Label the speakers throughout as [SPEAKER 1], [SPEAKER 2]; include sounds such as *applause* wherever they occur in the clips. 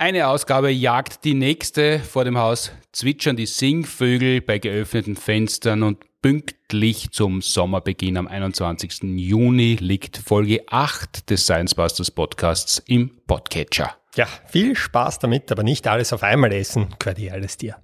[SPEAKER 1] Eine Ausgabe jagt die nächste. Vor dem Haus zwitschern die Singvögel bei geöffneten Fenstern und pünktlich zum Sommerbeginn am 21. Juni liegt Folge 8 des Science Busters Podcasts im Podcatcher.
[SPEAKER 2] Ja, viel Spaß damit, aber nicht alles auf einmal essen, gehört eh alles dir.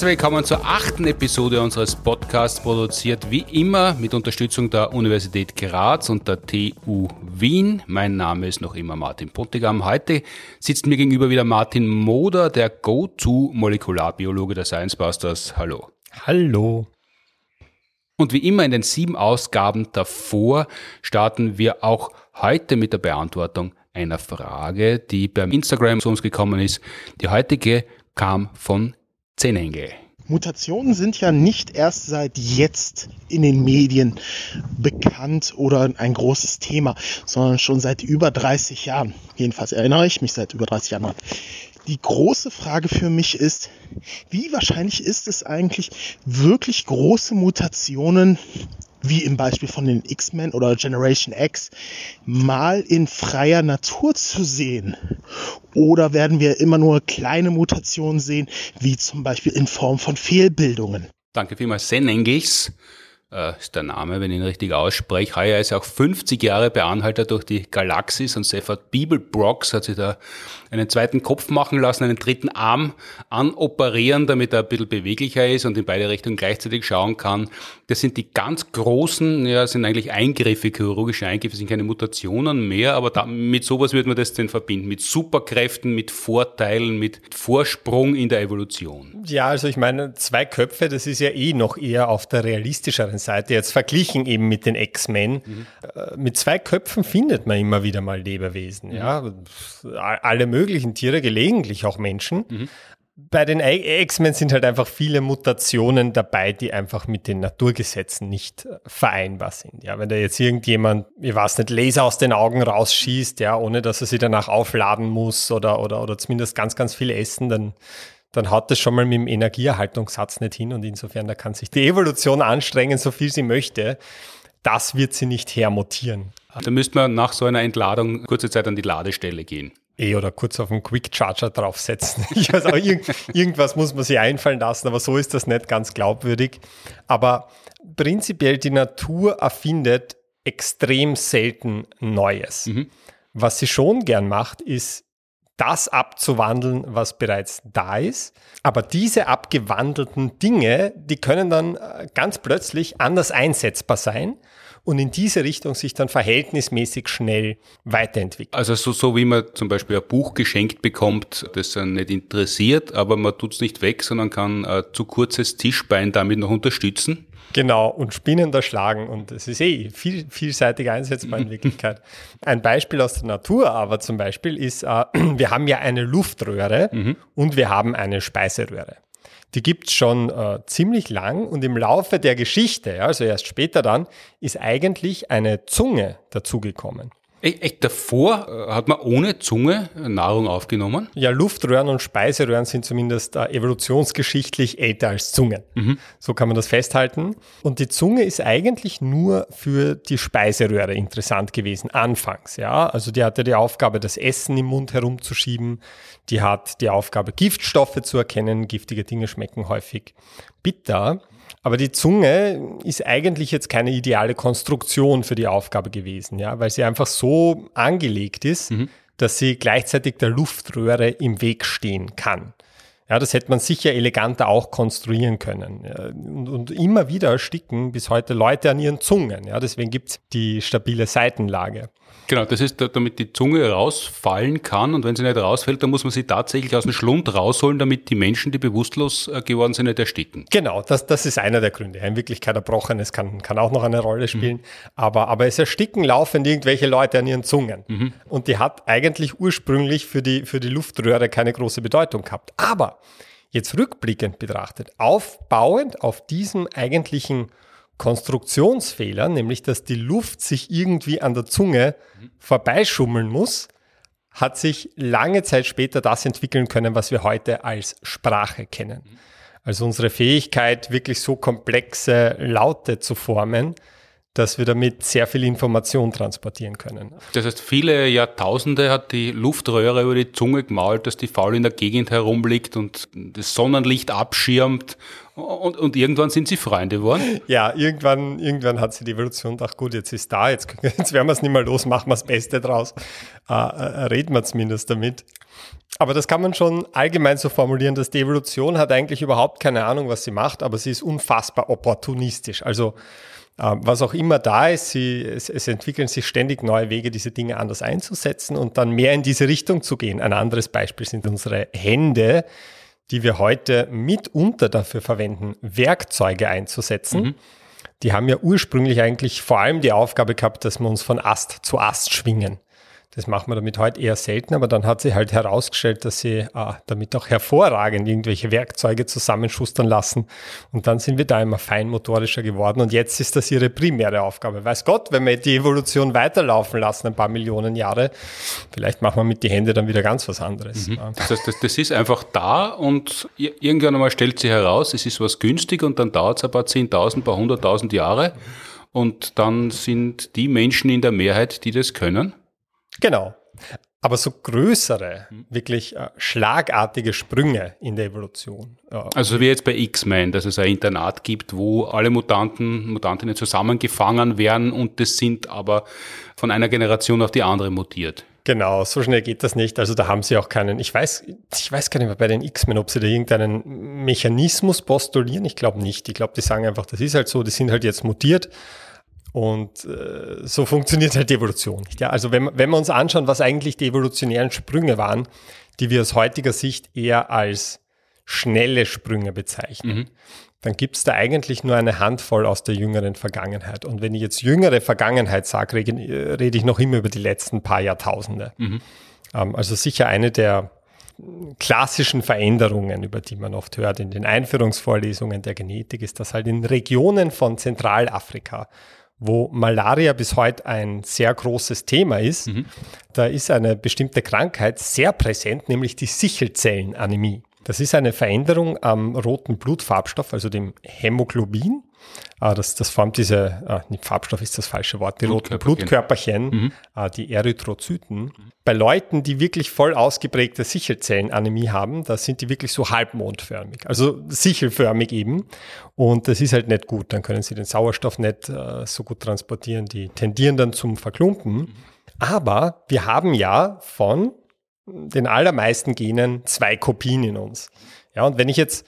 [SPEAKER 1] Herzlich willkommen zur achten Episode unseres Podcasts, produziert wie immer mit Unterstützung der Universität Graz und der TU Wien. Mein Name ist noch immer Martin Pontigam. Heute sitzt mir gegenüber wieder Martin Moder, der Go-To-Molekularbiologe der Science Busters. Hallo.
[SPEAKER 2] Hallo.
[SPEAKER 1] Und wie immer in den sieben Ausgaben davor starten wir auch heute mit der Beantwortung einer Frage, die beim Instagram zu uns gekommen ist. Die heutige kam von Zehnhänge.
[SPEAKER 3] Mutationen sind ja nicht erst seit jetzt in den Medien bekannt oder ein großes Thema, sondern schon seit über 30 Jahren. Jedenfalls erinnere ich mich seit über 30 Jahren. Die große Frage für mich ist, wie wahrscheinlich ist es eigentlich, wirklich große Mutationen wie im Beispiel von den X-Men oder Generation X, mal in freier Natur zu sehen? Oder werden wir immer nur kleine Mutationen sehen, wie zum Beispiel in Form von Fehlbildungen?
[SPEAKER 1] Danke vielmals, Senengis äh, ist der Name, wenn ich ihn richtig ausspreche. Heuer ist auch 50 Jahre Beanhalter durch die Galaxis und Seffert Bibelbrox hat sich da einen zweiten Kopf machen lassen, einen dritten Arm anoperieren, damit er ein bisschen beweglicher ist und in beide Richtungen gleichzeitig schauen kann. Das sind die ganz großen, ja, sind eigentlich Eingriffe, chirurgische Eingriffe, sind keine Mutationen mehr, aber da, mit sowas würde man das denn verbinden, mit Superkräften, mit Vorteilen, mit Vorsprung in der Evolution.
[SPEAKER 2] Ja, also ich meine, zwei Köpfe, das ist ja eh noch eher auf der realistischeren Seite, jetzt verglichen eben mit den X-Men. Mhm. Mit zwei Köpfen findet man immer wieder mal Lebewesen, mhm. ja. Alle möglichen Tiere, gelegentlich auch Menschen. Mhm. Bei den X-Men sind halt einfach viele Mutationen dabei, die einfach mit den Naturgesetzen nicht vereinbar sind. Ja, wenn da jetzt irgendjemand, ich weiß nicht, Laser aus den Augen rausschießt, ja, ohne dass er sie danach aufladen muss oder, oder, oder zumindest ganz, ganz viel essen, dann dann haut das schon mal mit dem Energieerhaltungssatz nicht hin und insofern, da kann sich die Evolution anstrengen, so viel sie möchte. Das wird sie nicht hermutieren.
[SPEAKER 1] Da müsste man nach so einer Entladung kurze Zeit an die Ladestelle gehen.
[SPEAKER 2] Eh, oder kurz auf einen Quick Charger draufsetzen. *laughs* Ich weiß auch, irgend, irgendwas muss man sich einfallen lassen, aber so ist das nicht ganz glaubwürdig. Aber prinzipiell die Natur erfindet extrem selten Neues. Mhm. Was sie schon gern macht, ist das abzuwandeln, was bereits da ist. Aber diese abgewandelten Dinge, die können dann äh, ganz plötzlich anders einsetzbar sein und in diese Richtung sich dann verhältnismäßig schnell weiterentwickeln.
[SPEAKER 1] Also so, so wie man zum Beispiel ein Buch geschenkt bekommt, das einen nicht interessiert, aber man tut es nicht weg, sondern kann ein zu kurzes Tischbein damit noch unterstützen.
[SPEAKER 2] Genau, und spinnender schlagen. Und es ist eh viel, vielseitig einsetzbar in *laughs* Wirklichkeit. Ein Beispiel aus der Natur aber zum Beispiel ist, äh, *clears throat* wir haben ja eine Luftröhre mhm. und wir haben eine Speiseröhre. Die gibt's schon äh, ziemlich lang und im Laufe der Geschichte, also erst später dann, ist eigentlich eine Zunge dazugekommen.
[SPEAKER 1] Echt, davor äh, hat man ohne Zunge Nahrung aufgenommen?
[SPEAKER 2] Ja, Luftröhren und Speiseröhren sind zumindest äh, evolutionsgeschichtlich älter als Zungen. Mhm. So kann man das festhalten. Und die Zunge ist eigentlich nur für die Speiseröhre interessant gewesen, anfangs. Ja, also die hatte die Aufgabe, das Essen im Mund herumzuschieben. Die hat die Aufgabe, Giftstoffe zu erkennen. Giftige Dinge schmecken häufig bitter. Aber die Zunge ist eigentlich jetzt keine ideale Konstruktion für die Aufgabe gewesen, ja, weil sie einfach so angelegt ist, mhm. dass sie gleichzeitig der Luftröhre im Weg stehen kann. Ja, das hätte man sicher eleganter auch konstruieren können. Ja, und, und, immer wieder ersticken bis heute Leute an ihren Zungen. Ja, deswegen gibt's die stabile Seitenlage.
[SPEAKER 1] Genau, das ist, damit die Zunge rausfallen kann und wenn sie nicht rausfällt, dann muss man sie tatsächlich aus dem Schlund rausholen, damit die Menschen, die bewusstlos äh, geworden sind, nicht ersticken.
[SPEAKER 2] Genau, das, das ist einer der Gründe. In Wirklichkeit erbrochenes kann, kann auch noch eine Rolle spielen, mhm. aber, aber es ersticken laufend irgendwelche Leute an ihren Zungen. Mhm. Und die hat eigentlich ursprünglich für die, für die Luftröhre keine große Bedeutung gehabt. Aber Jetzt rückblickend betrachtet, aufbauend auf diesem eigentlichen Konstruktionsfehler, nämlich dass die Luft sich irgendwie an der Zunge vorbeischummeln muss, hat sich lange Zeit später das entwickeln können, was wir heute als Sprache kennen. Also unsere Fähigkeit, wirklich so komplexe Laute zu formen, dass wir damit sehr viel Information transportieren können.
[SPEAKER 1] Das heißt, viele Jahrtausende hat die Luftröhre über die Zunge gemalt, dass die faul in der Gegend herumliegt und das Sonnenlicht abschirmt und, und irgendwann sind sie Freunde geworden?
[SPEAKER 2] Ja, irgendwann, irgendwann hat sie die Evolution gedacht, gut, jetzt ist da, jetzt, *laughs* jetzt werden wir es nicht mehr los, machen wir das Beste draus. Äh, äh, reden wir zumindest damit. Aber das kann man schon allgemein so formulieren, dass die Evolution hat eigentlich überhaupt keine Ahnung, was sie macht, aber sie ist unfassbar opportunistisch. Also ähm, was auch immer da ist, sie, es, es, entwickeln sich ständig neue Wege, diese Dinge anders einzusetzen und dann mehr in diese Richtung zu gehen. Ein anderes Beispiel sind unsere Hände, die wir heute mitunter dafür verwenden, Werkzeuge einzusetzen. Mhm. Die haben ja ursprünglich eigentlich vor allem die Aufgabe gehabt, dass wir uns von Ast zu Ast schwingen. Das macht man damit heute eher selten, aber dann hat sie halt herausgestellt, dass sie äh, damit auch hervorragend irgendwelche Werkzeuge zusammenschustern lassen. Und dann sind wir da immer feinmotorischer geworden. Und jetzt ist das ihre primäre Aufgabe. Weiß Gott, wenn wir die Evolution weiterlaufen lassen, ein paar Millionen Jahre, vielleicht machen wir mit die Hände dann wieder ganz was anderes.
[SPEAKER 1] Mhm. Das heißt, das, das, ist einfach da und irgendwann einmal stellt sie heraus, es ist was günstig und dann dauert es ein paar Zehntausend, paar hunderttausend Jahre. Und dann sind die Menschen in der Mehrheit, die das können.
[SPEAKER 2] Genau. Aber so größere, wirklich äh, schlagartige Sprünge in der Evolution.
[SPEAKER 1] Äh, also wie jetzt bei X-Men, dass es ein Internat gibt, wo alle Mutanten, Mutantinnen zusammengefangen werden und das sind aber von einer Generation auf die andere mutiert.
[SPEAKER 2] Genau, so schnell geht das nicht. Also da haben sie auch keinen, ich weiß, ich weiß gar nicht mehr bei den X-Men, ob sie da irgendeinen Mechanismus postulieren. Ich glaube nicht. Ich glaube, die sagen einfach, das ist halt so, die sind halt jetzt mutiert und äh, so funktioniert halt die Evolution. Ja, also wenn, wenn wir uns anschauen, was eigentlich die evolutionären Sprünge waren, die wir aus heutiger Sicht eher als schnelle Sprünge bezeichnen, mhm. dann gibt es da eigentlich nur eine Handvoll aus der jüngeren Vergangenheit. Und wenn ich jetzt jüngere Vergangenheit sage, rede, rede ich noch immer über die letzten paar Jahrtausende. Mhm. Ähm, also sicher eine der klassischen Veränderungen, über die man oft hört in den Einführungsvorlesungen der Genetik, ist, dass halt in Regionen von Zentralafrika wo Malaria bis heute ein sehr großes Thema ist. Mhm. Da ist eine bestimmte Krankheit sehr präsent, nämlich die Sichelzellenanämie. Das ist eine Veränderung am roten Blutfarbstoff, also dem Hämoglobin. Ah, das, das formt diese, nicht Farbstoff ist das falsche Wort, die roten Blutkörperchen, mhm. ah, die Erythrozyten. Mhm. Bei Leuten, die wirklich voll ausgeprägte Sichelzellenanämie haben, da sind die wirklich so halbmondförmig, also sichelförmig eben. Und das ist halt nicht gut. Dann können sie den Sauerstoff nicht äh, so gut transportieren. Die tendieren dann zum Verklumpen. Mhm. Aber wir haben ja von den allermeisten Genen zwei Kopien in uns. Ja, und wenn ich jetzt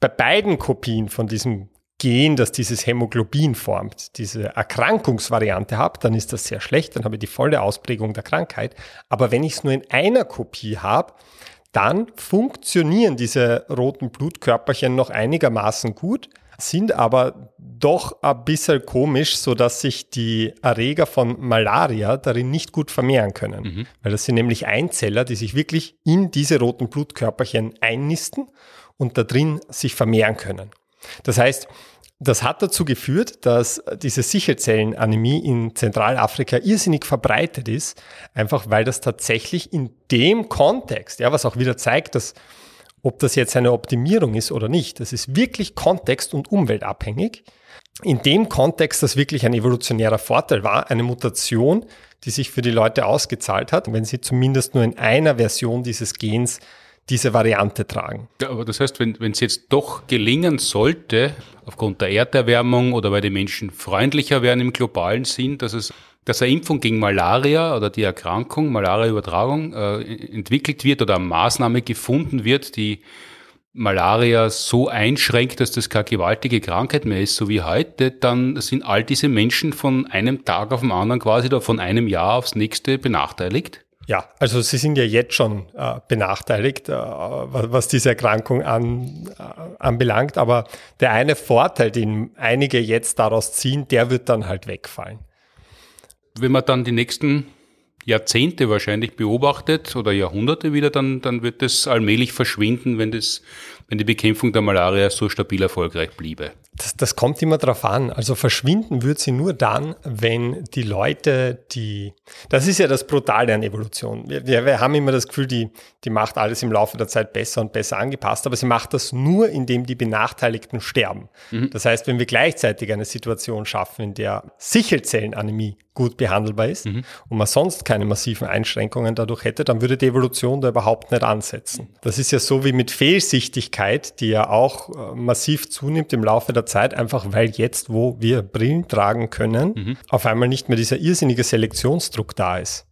[SPEAKER 2] bei beiden Kopien von diesem Gen, das dieses Hämoglobin formt, diese Erkrankungsvariante habe, dann ist das sehr schlecht, dann habe ich die volle Ausprägung der Krankheit. Aber wenn ich es nur in einer Kopie habe, dann funktionieren diese roten Blutkörperchen noch einigermaßen gut, sind aber doch ein bisschen komisch, sodass sich die Erreger von Malaria darin nicht gut vermehren können. Mhm. Weil das sind nämlich Einzeller, die sich wirklich in diese roten Blutkörperchen einnisten und da drin sich vermehren können. Das heißt, das hat dazu geführt, dass diese Sichelzellenanämie in Zentralafrika irrsinnig verbreitet ist, einfach weil das tatsächlich in dem Kontext, ja, was auch wieder zeigt, dass ob das jetzt eine Optimierung ist oder nicht, das ist wirklich kontext- und umweltabhängig. In dem Kontext, das wirklich ein evolutionärer Vorteil war, eine Mutation, die sich für die Leute ausgezahlt hat, wenn sie zumindest nur in einer Version dieses Gens diese Variante tragen.
[SPEAKER 1] Ja, aber das heißt, wenn es jetzt doch gelingen sollte, aufgrund der Erderwärmung oder weil die Menschen freundlicher werden im globalen Sinn, dass es dass eine Impfung gegen Malaria oder die Erkrankung, Malariaübertragung, äh, entwickelt wird oder eine Maßnahme gefunden wird, die Malaria so einschränkt, dass das keine gewaltige Krankheit mehr ist, so wie heute, dann sind all diese Menschen von einem Tag auf den anderen quasi oder von einem Jahr aufs nächste benachteiligt?
[SPEAKER 2] Ja, also sie sind ja jetzt schon äh, benachteiligt, äh, was diese Erkrankung an, äh, anbelangt. Aber der eine Vorteil, den einige jetzt daraus ziehen, der wird dann halt wegfallen.
[SPEAKER 1] Wenn man dann die nächsten Jahrzehnte wahrscheinlich beobachtet oder Jahrhunderte wieder, dann, dann wird das allmählich verschwinden, wenn das wenn die Bekämpfung der Malaria so stabil erfolgreich bliebe?
[SPEAKER 2] Das, das kommt immer darauf an. Also verschwinden wird sie nur dann, wenn die Leute, die, das ist ja das Brutale an Evolution. Wir, wir haben immer das Gefühl, die, die macht alles im Laufe der Zeit besser und besser angepasst, aber sie macht das nur, indem die Benachteiligten sterben. Mhm. Das heißt, wenn wir gleichzeitig eine Situation schaffen, in der Sichelzellenanämie gut behandelbar ist mhm. und man sonst keine massiven Einschränkungen dadurch hätte, dann würde die Evolution da überhaupt nicht ansetzen. Das ist ja so wie mit Fehlsichtigkeit, die ja auch äh, massiv zunimmt im Laufe der Zeit, einfach weil jetzt, wo wir Brillen tragen können, mhm. auf einmal nicht mehr dieser irrsinnige Selektionsdruck da ist.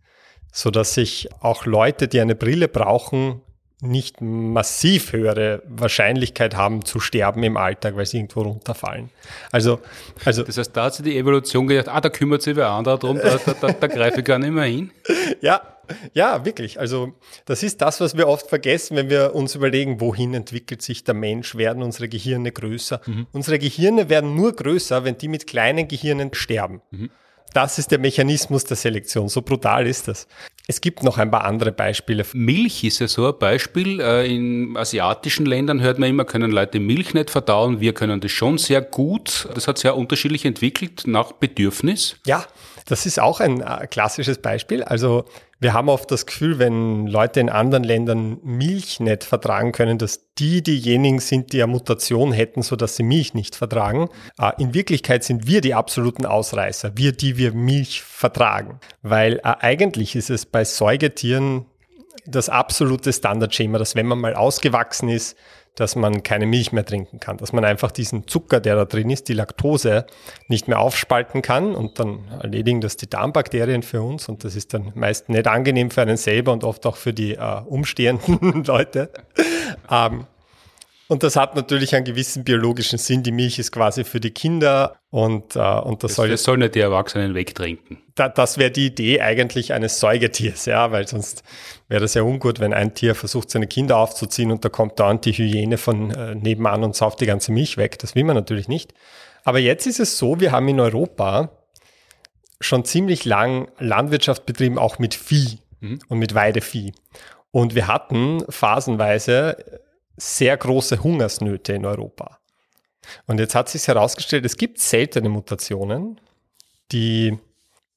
[SPEAKER 2] So dass sich auch Leute, die eine Brille brauchen, nicht massiv höhere Wahrscheinlichkeit haben zu sterben im Alltag, weil sie irgendwo runterfallen. Also, also
[SPEAKER 1] das heißt, da hat sich die Evolution gedacht, ah, da kümmert sich wer anderer drum, da, da, da, da greife ich gar nicht mehr hin. *laughs*
[SPEAKER 2] Ja, ja, wirklich. Also das ist das, was wir oft vergessen, wenn wir uns überlegen, wohin entwickelt sich der Mensch, werden unsere Gehirne größer. Mhm. Unsere Gehirne werden nur größer, wenn die mit kleinen Gehirnen sterben. Mhm. Das ist der Mechanismus der Selektion. So brutal ist das. Es gibt noch ein paar andere Beispiele.
[SPEAKER 1] Milch ist ja so ein Beispiel. Äh, in asiatischen Ländern hört man immer, können Leute Milch nicht verdauen. Wir können das schon sehr gut. Das hat sehr unterschiedlich entwickelt nach Bedürfnis.
[SPEAKER 2] Ja, das ist auch ein äh, klassisches Beispiel. Also wir haben oft das Gefühl, wenn Leute in anderen Ländern Milch nicht vertragen können, dass die diejenigen sind, die eine Mutation hätten, sodass sie Milch nicht vertragen. Äh, in Wirklichkeit sind wir die absoluten Ausreißer, wir, die wir Milch vertragen. Weil äh, eigentlich ist es bei Säugetieren das absolute Standardschema, dass wenn man mal ausgewachsen ist, dass man keine Milch mehr trinken kann, dass man einfach diesen Zucker, der da drin ist, die Laktose, nicht mehr aufspalten kann und dann erledigen das die Darmbakterien für uns und das ist dann meist nicht angenehm für einen selber und oft auch für die äh, umstehenden *laughs* Leute. ähm, und das hat natürlich einen gewissen biologischen Sinn. Die Milch ist quasi für die Kinder und, äh, und das, das soll.
[SPEAKER 1] Das sollen nicht die Erwachsenen wegtrinken.
[SPEAKER 2] Da, das wäre die Idee eigentlich eines Säugetiers, ja, weil sonst wäre das ja ungut, wenn ein Tier versucht, seine Kinder aufzuziehen und da kommt dann die Hyäne von äh, nebenan und sauft die ganze Milch weg. Das will man natürlich nicht. Aber jetzt ist es so, wir haben in Europa schon ziemlich lang Landwirtschaft betrieben, auch mit Vieh mhm. und mit Weidevieh. Und wir hatten phasenweise sehr große Hungersnöte in Europa. Und jetzt hat sich herausgestellt, es gibt seltene Mutationen, die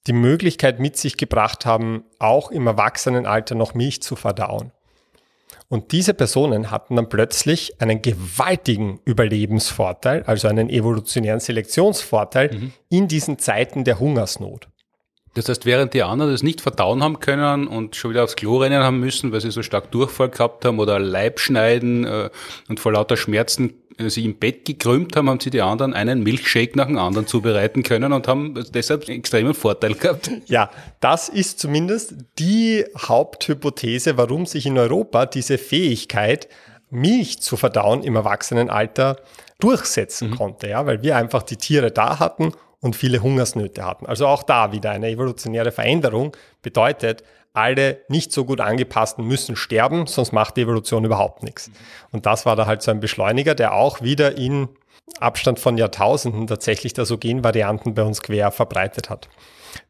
[SPEAKER 2] die Möglichkeit mit sich gebracht haben, auch im Erwachsenenalter noch Milch zu verdauen. Und diese Personen hatten dann plötzlich einen gewaltigen Überlebensvorteil, also einen evolutionären Selektionsvorteil mhm. in diesen Zeiten der Hungersnot.
[SPEAKER 1] Das heißt, während die anderen das nicht verdauen haben können und schon wieder aufs Klo rennen haben müssen, weil sie so stark Durchfall gehabt haben oder Leibschneiden äh, und vor lauter Schmerzen äh, sich im Bett gekrümmt haben, haben sie die anderen einen Milchshake nach dem anderen zubereiten können und haben deshalb einen extremen Vorteil gehabt.
[SPEAKER 2] Ja, das ist zumindest die Haupthypothese, warum sich in Europa diese Fähigkeit, Milch zu verdauen im Erwachsenenalter durchsetzen mhm. konnte, ja, weil wir einfach die Tiere da hatten und viele Hungersnöte hatten. Also auch da wieder eine evolutionäre Veränderung bedeutet, alle nicht so gut angepassten müssen sterben, sonst macht die Evolution überhaupt nichts. Und das war da halt so ein Beschleuniger, der auch wieder in Abstand von Jahrtausenden tatsächlich da so Genvarianten bei uns quer verbreitet hat.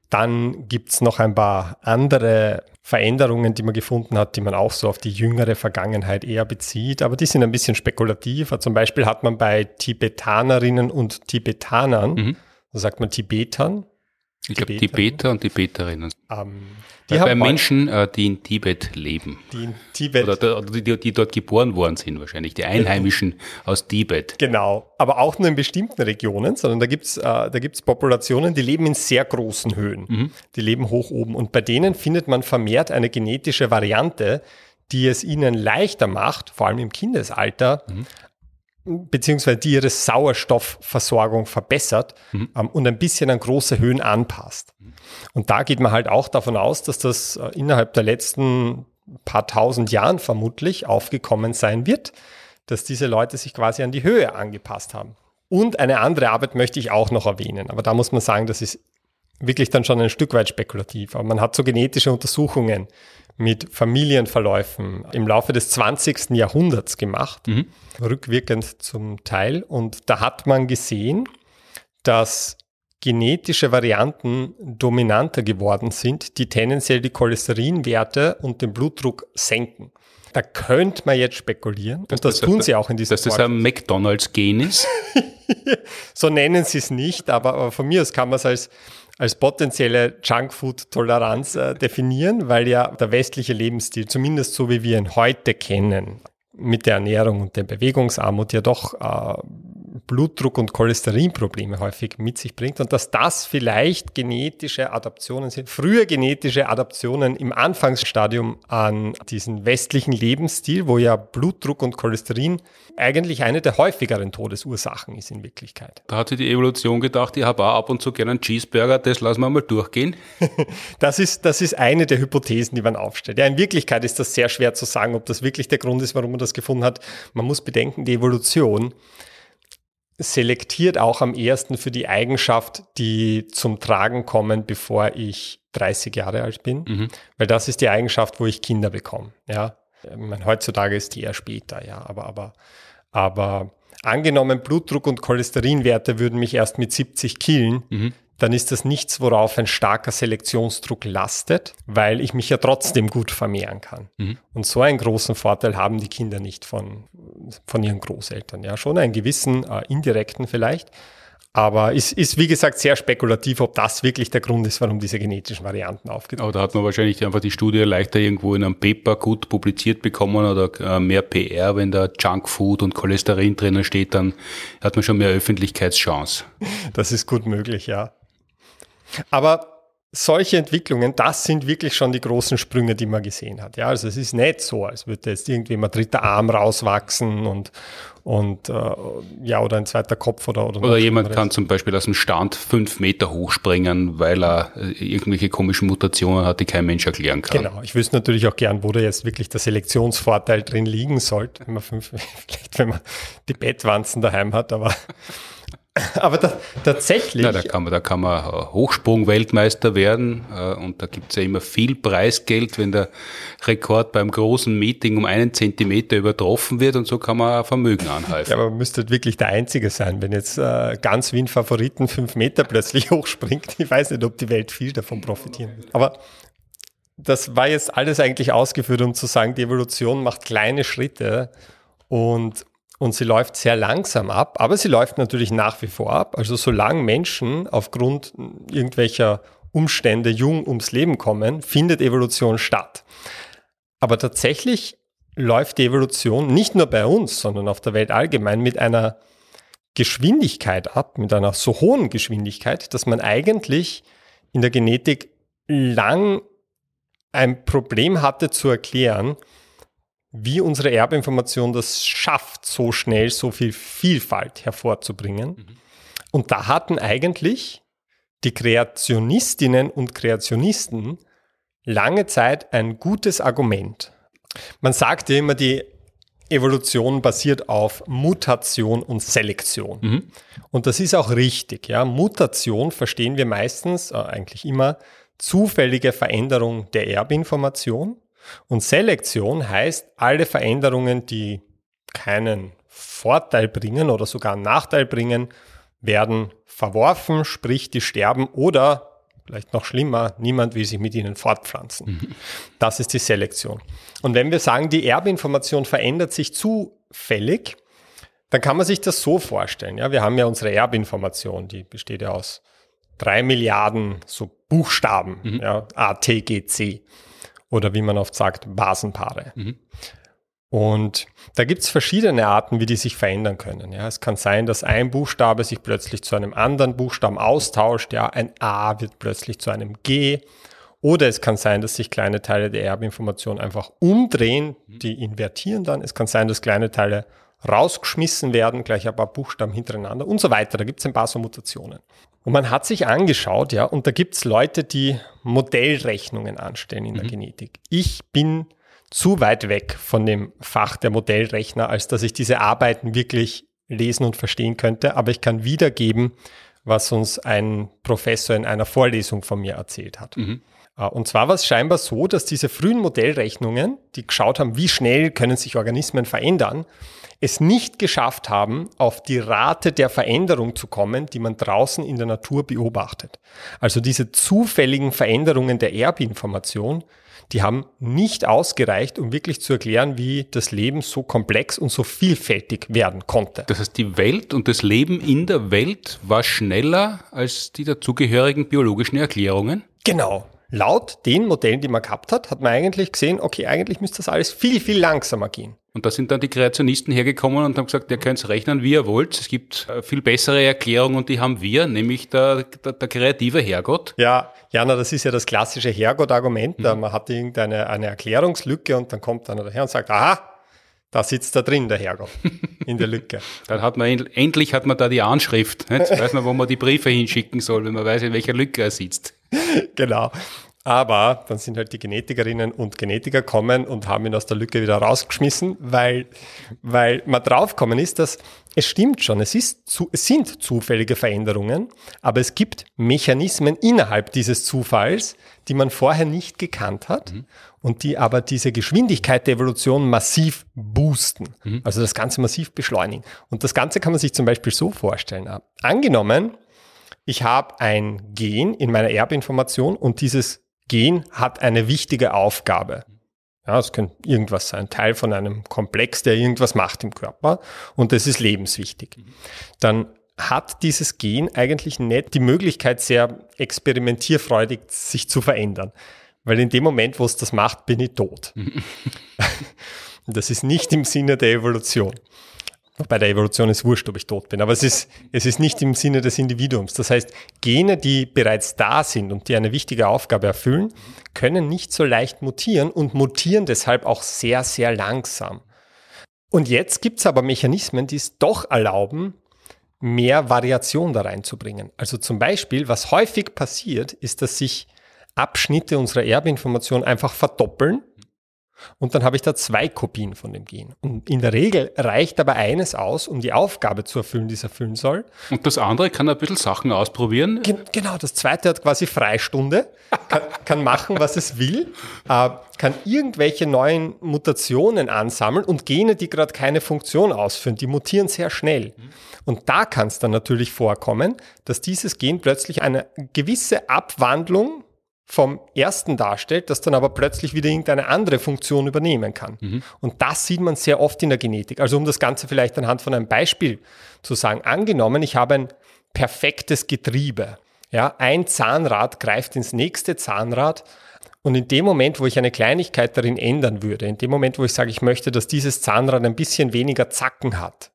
[SPEAKER 2] Dann gibt's noch ein paar andere Veränderungen, die man gefunden hat, die man auch so auf die jüngere Vergangenheit eher bezieht, aber die sind ein bisschen spekulativ. Zum Beispiel hat man bei Tibetanerinnen und Tibetanern mhm sagt man Tibetern.
[SPEAKER 1] Ich glaube Tibeter und Tibeterinnen. Ähm, die bei Menschen, äh, die in Tibet leben. Die in Tibet. Oder, die, die, dort geboren worden sind wahrscheinlich, die Einheimischen genau. aus Tibet.
[SPEAKER 2] Genau, aber auch nur in bestimmten Regionen, sondern da gibt's äh, da gibt's Populationen, die leben in sehr großen Höhen. Mhm. Die leben hoch oben. Und bei denen findet man vermehrt eine genetische Variante, die es ihnen leichter macht, vor allem im Kindesalter, mhm beziehungsweise die ihre Sauerstoffversorgung verbessert mhm. ähm, und ein bisschen an große Höhen anpasst. Und da geht man halt auch davon aus, dass das äh, innerhalb der letzten paar tausend Jahren vermutlich aufgekommen sein wird, dass diese Leute sich quasi an die Höhe angepasst haben. Und eine andere Arbeit möchte ich auch noch erwähnen, aber da muss man sagen, das ist wirklich dann schon ein Stück weit spekulativ. Aber man hat so genetische Untersuchungen mit Familienverläufen im Laufe des 20. Jahrhunderts gemacht, mhm. rückwirkend zum Teil. Und da hat man gesehen, dass genetische Varianten dominanter geworden sind, die tendenziell die Cholesterinwerte und den Blutdruck senken. Da könnte man jetzt spekulieren, und das, das tun sie auch in diesem
[SPEAKER 1] Dass das ein McDonalds-Gen ist? *laughs*
[SPEAKER 2] so nennen sie es nicht, aber, aber von mir aus kann man es als, als potenzielle Junkfood-Toleranz äh, definieren, weil ja der westliche Lebensstil, zumindest so wie wir ihn heute kennen, mit der Ernährung und der Bewegungsarmut ja doch äh, Blutdruck- und Cholesterinprobleme häufig mit sich bringt und dass das vielleicht genetische Adaptionen sind, frühe genetische Adaptionen im Anfangsstadium an diesen westlichen Lebensstil, wo ja Blutdruck und Cholesterin eigentlich eine der häufigeren Todesursachen ist in Wirklichkeit.
[SPEAKER 1] Da hat sich die Evolution gedacht, ich habe auch ab und zu gerne einen Cheeseburger, das lassen wir mal durchgehen. *laughs*
[SPEAKER 2] das, ist, das ist eine der Hypothesen, die man aufstellt. Ja, in Wirklichkeit ist das sehr schwer zu sagen, ob das wirklich der Grund ist, warum man das gefunden hat. Man muss bedenken, die Evolution selektiert auch am ersten für die Eigenschaft, die zum Tragen kommen, bevor ich 30 Jahre alt bin. Mhm. Weil das ist die Eigenschaft, wo ich Kinder bekomme. Ja, meine, heutzutage ist die eher später, ja, aber, aber, aber angenommen, Blutdruck und Cholesterinwerte würden mich erst mit 70 killen, mhm dann ist das nichts, worauf ein starker Selektionsdruck lastet, weil ich mich ja trotzdem gut vermehren kann. Mhm. Und so einen großen Vorteil haben die Kinder nicht von, von ihren Großeltern. Ja, schon einen gewissen äh, indirekten vielleicht. Aber es ist, wie gesagt, sehr spekulativ, ob das wirklich der Grund ist, warum diese genetischen Varianten aufgetreten
[SPEAKER 1] Aber da hat man wahrscheinlich einfach die Studie leichter irgendwo in einem Paper gut publiziert bekommen oder äh, mehr PR, wenn da Junkfood und Cholesterin drinnen steht, dann hat man schon mehr Öffentlichkeitschance. *laughs*
[SPEAKER 2] Das ist gut möglich, ja. Aber solche Entwicklungen, das sind wirklich schon die großen Sprünge, die man gesehen hat. Ja, also es ist nicht so, als würde jetzt irgendwie mal dritter Arm rauswachsen und, und äh, ja, oder ein zweiter Kopf oder
[SPEAKER 1] oder, oder jemand kann zum Beispiel aus dem Stand fünf Meter hochspringen, weil er äh, irgendwelche komischen Mutationen hat, die kein Mensch erklären kann.
[SPEAKER 2] Genau, ich wüsste natürlich auch gern, wo da jetzt wirklich der Selektionsvorteil drin liegen sollte, wenn man fünf, *laughs* vielleicht wenn man die Bettwanzen daheim hat, aber *laughs* aber da, tatsächlich.
[SPEAKER 1] Ja, da kann man, da kann man Hochsprung-Weltmeister werden äh, und da gibt es ja immer viel Preisgeld, wenn der Rekord beim großen Meeting um einen Zentimeter übertroffen wird und so kann man Vermögen anhäufen.
[SPEAKER 2] Ja, aber man müsste wirklich der Einzige sein, wenn jetzt äh, ganz Wien Favoriten fünf Meter plötzlich *laughs* hochspringt. Ich weiß nicht, ob die Welt viel davon profitieren wird. Aber das war jetzt alles eigentlich ausgeführt, um zu sagen, die Evolution macht kleine Schritte und und sie läuft sehr langsam ab, aber sie läuft natürlich nach wie vor ab. Also solange Menschen aufgrund irgendwelcher Umstände jung ums Leben kommen, findet Evolution statt. Aber tatsächlich läuft die Evolution nicht nur bei uns, sondern auf der Welt allgemein mit einer Geschwindigkeit ab, mit einer so hohen Geschwindigkeit, dass man eigentlich in der Genetik lang ein Problem hatte zu erklären, wie unsere Erbinformation das schafft, so schnell so viel Vielfalt hervorzubringen. Mhm. Und da hatten eigentlich die Kreationistinnen und Kreationisten lange Zeit ein gutes Argument. Man sagt ja immer, die Evolution basiert auf Mutation und Selektion. Mhm. Und das ist auch richtig. Ja? Mutation verstehen wir meistens, äh, eigentlich immer, zufällige Veränderung der Erbinformation. Und Selektion heißt, alle Veränderungen, die keinen Vorteil bringen oder sogar einen Nachteil bringen, werden verworfen, sprich, die sterben oder vielleicht noch schlimmer, niemand will sich mit ihnen fortpflanzen. Mhm. Das ist die Selektion. Und wenn wir sagen, die Erbinformation verändert sich zufällig, dann kann man sich das so vorstellen. Ja, wir haben ja unsere Erbinformation, die besteht ja aus drei Milliarden so Buchstaben, mhm. ja, A, T, G, C oder wie man oft sagt, Basenpaare. Mhm. Und da gibt es verschiedene Arten, wie die sich verändern können. Ja, es kann sein, dass ein Buchstabe sich plötzlich zu einem anderen Buchstaben austauscht. Ja, ein A wird plötzlich zu einem G. Oder es kann sein, dass sich kleine Teile der Erbinformation einfach umdrehen, die invertieren dann. Es kann sein, dass kleine Teile rausgeschmissen werden, gleich ein paar Buchstaben hintereinander und so weiter. Da gibt es ein paar so Mutationen. Und man hat sich angeschaut, ja, und da gibt es Leute, die Modellrechnungen anstellen in mhm. der Genetik. Ich bin zu weit weg von dem Fach der Modellrechner, als dass ich diese Arbeiten wirklich lesen und verstehen könnte, aber ich kann wiedergeben, was uns ein Professor in einer Vorlesung von mir erzählt hat. Mhm. Äh, und zwar war es scheinbar so, dass diese frühen Modellrechnungen, die geschaut haben, wie schnell können sich Organismen verändern, es nicht geschafft haben, auf die Rate der Veränderung zu kommen, die man draußen in der Natur beobachtet. Also diese zufälligen Veränderungen der Erbinformation, die haben nicht ausgereicht, um wirklich zu erklären, wie das Leben so komplex und so vielfältig werden konnte.
[SPEAKER 1] Das heißt, die Welt und das Leben in der Welt war schneller als die dazugehörigen biologischen Erklärungen?
[SPEAKER 2] Genau. Laut den Modellen, die man gehabt hat, hat man eigentlich gesehen, okay, eigentlich müsste das alles viel, viel langsamer gehen.
[SPEAKER 1] Und da sind dann die Kreationisten hergekommen und haben gesagt, ihr könnt rechnen, wie ihr wollt. Es gibt äh, viel bessere Erklärungen und die haben wir, nämlich der, der, der kreative Herrgott.
[SPEAKER 2] Ja, Jana, das ist ja das klassische Herrgott-Argument. Mhm. Man hat irgendeine eine Erklärungslücke und dann kommt einer daher und sagt, aha, da sitzt da drin der Herrgott in der Lücke. *laughs*
[SPEAKER 1] dann hat man endlich hat man da die Anschrift. Jetzt weiß man, wo man die Briefe hinschicken soll, wenn man weiß, in welcher Lücke er sitzt.
[SPEAKER 2] genau. Aber dann sind halt die Genetikerinnen und Genetiker kommen und haben ihn aus der Lücke wieder rausgeschmissen, weil, weil man draufgekommen ist, dass es stimmt schon, es, ist zu, es sind zufällige Veränderungen, aber es gibt Mechanismen innerhalb dieses Zufalls, die man vorher nicht gekannt hat mhm. Und die aber diese Geschwindigkeit der Evolution massiv boosten. Mhm. Also das Ganze massiv beschleunigen. Und das Ganze kann man sich zum Beispiel so vorstellen. Angenommen, ich habe ein Gen in meiner Erbinformation und dieses Gen hat eine wichtige Aufgabe. Ja, es könnte irgendwas sein, Teil von einem Komplex, der irgendwas macht im Körper und das ist lebenswichtig. Dann hat dieses Gen eigentlich nicht die Möglichkeit, sehr experimentierfreudig sich zu verändern. Weil in dem Moment, wo es das macht, bin ich tot. *laughs* das ist nicht im Sinne der Evolution. Bei der Evolution ist wurscht, ob ich tot bin, aber es ist, es ist nicht im Sinne des Individuums. Das heißt, Gene, die bereits da sind und die eine wichtige Aufgabe erfüllen, können nicht so leicht mutieren und mutieren deshalb auch sehr, sehr langsam. Und jetzt gibt es aber Mechanismen, die es doch erlauben, mehr Variation da reinzubringen. Also zum Beispiel, was häufig passiert, ist, dass sich Abschnitte unserer Erbinformation einfach verdoppeln und dann habe ich da zwei Kopien von dem Gen. Und in der Regel reicht aber eines aus, um die Aufgabe zu erfüllen, die es erfüllen soll.
[SPEAKER 1] Und das andere kann ein bisschen Sachen ausprobieren.
[SPEAKER 2] Gen genau, das zweite hat quasi Freistunde, kann, kann machen, was es will, äh, kann irgendwelche neuen Mutationen ansammeln und Gene, die gerade keine Funktion ausführen, die mutieren sehr schnell. Und da kann es dann natürlich vorkommen, dass dieses Gen plötzlich eine gewisse Abwandlung vom ersten darstellt, das dann aber plötzlich wieder irgendeine andere Funktion übernehmen kann. Mhm. Und das sieht man sehr oft in der Genetik. Also um das Ganze vielleicht anhand von einem Beispiel zu sagen, angenommen, ich habe ein perfektes Getriebe. Ja, ein Zahnrad greift ins nächste Zahnrad und in dem Moment, wo ich eine Kleinigkeit darin ändern würde, in dem Moment, wo ich sage, ich möchte, dass dieses Zahnrad ein bisschen weniger Zacken hat,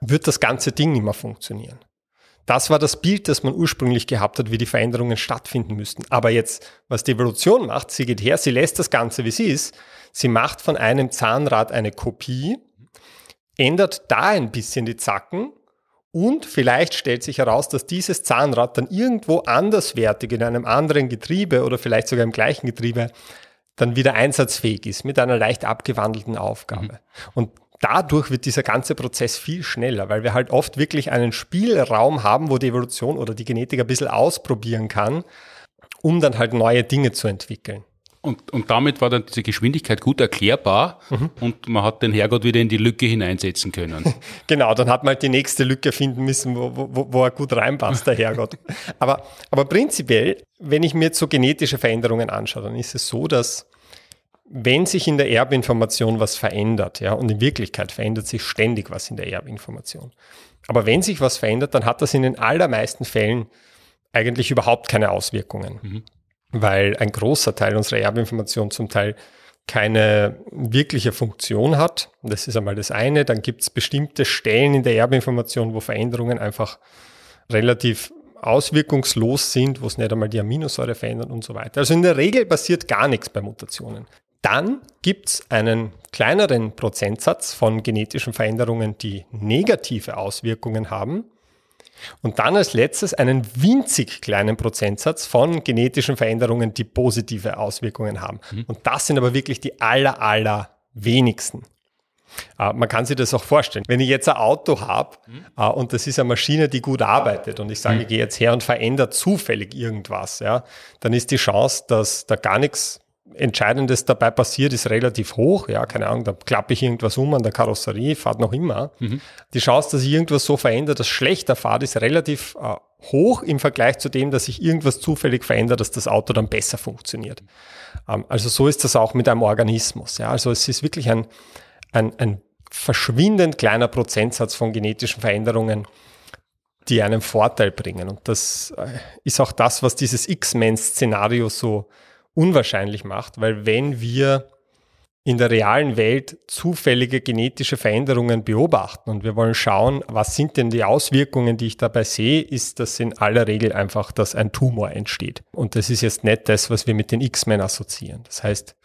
[SPEAKER 2] wird das ganze Ding nicht mehr funktionieren. Das war das Bild, das man ursprünglich gehabt hat, wie die Veränderungen stattfinden müssten. Aber jetzt, was die Evolution macht, sie geht her, sie lässt das Ganze, wie sie ist. Sie macht von einem Zahnrad eine Kopie, ändert da ein bisschen die Zacken und vielleicht stellt sich heraus, dass dieses Zahnrad dann irgendwo anderswertig in einem anderen Getriebe oder vielleicht sogar im gleichen Getriebe dann wieder einsatzfähig ist mit einer leicht abgewandelten Aufgabe. Mhm. Und dadurch wird dieser ganze Prozess viel schneller, weil wir halt oft wirklich einen Spielraum haben, wo die Evolution oder die Genetik ein bisschen ausprobieren kann, um dann halt neue Dinge zu entwickeln.
[SPEAKER 1] Und, und damit war dann diese Geschwindigkeit gut erklärbar mhm. und man hat den Herrgott wieder in die Lücke hineinsetzen können. *laughs*
[SPEAKER 2] genau, dann hat man halt die nächste Lücke finden müssen, wo, wo, wo er gut reinpasst, der Herrgott. *laughs* aber, aber prinzipiell, wenn ich mir jetzt so genetische Veränderungen anschaue, dann ist es so, dass wenn sich in der Erbinformation was verändert, ja, und in Wirklichkeit verändert sich ständig was in der Erbinformation. Aber wenn sich was verändert, dann hat das in den allermeisten Fällen eigentlich überhaupt keine Auswirkungen, mhm. weil ein großer Teil unserer Erbinformation zum Teil keine wirkliche Funktion hat. Das ist einmal das eine. Dann gibt es bestimmte Stellen in der Erbinformation, wo Veränderungen einfach relativ auswirkungslos sind, wo es nicht einmal die Aminosäure verändert und so weiter. Also in der Regel passiert gar nichts bei Mutationen. Dann gibt es einen kleineren Prozentsatz von genetischen Veränderungen, die negative Auswirkungen haben. Und dann als letztes einen winzig kleinen Prozentsatz von genetischen Veränderungen, die positive Auswirkungen haben. Mhm. Und das sind aber wirklich die aller, aller wenigsten. Äh, man kann sich das auch vorstellen. Wenn ich jetzt ein Auto habe mhm. äh, und das ist eine Maschine, die gut arbeitet und ich sage, mhm. ich gehe jetzt her und verändere zufällig irgendwas, ja, dann ist die Chance, dass da gar nichts Entscheidendes dabei passiert, ist relativ hoch. Ja, keine Ahnung, da klappe ich irgendwas um an der Karosserie, fahrt noch immer. Mhm. Die Chance, dass ich irgendwas so verändere, dass schlechter fahrt, ist relativ äh, hoch im Vergleich zu dem, dass sich irgendwas zufällig verändert, dass das Auto dann besser funktioniert. Ähm, also so ist das auch mit einem Organismus. Ja, also es ist wirklich ein, ein, ein verschwindend kleiner Prozentsatz von genetischen Veränderungen, die einen Vorteil bringen. Und das äh, ist auch das, was dieses X-Men-Szenario so unwahrscheinlich macht, weil wenn wir in der realen Welt zufällige genetische Veränderungen beobachten und wir wollen schauen, was sind denn die Auswirkungen, die ich dabei sehe, ist das in aller Regel einfach, dass ein Tumor entsteht. Und das ist jetzt nicht das, was wir mit den X-Men assoziieren. Das heißt,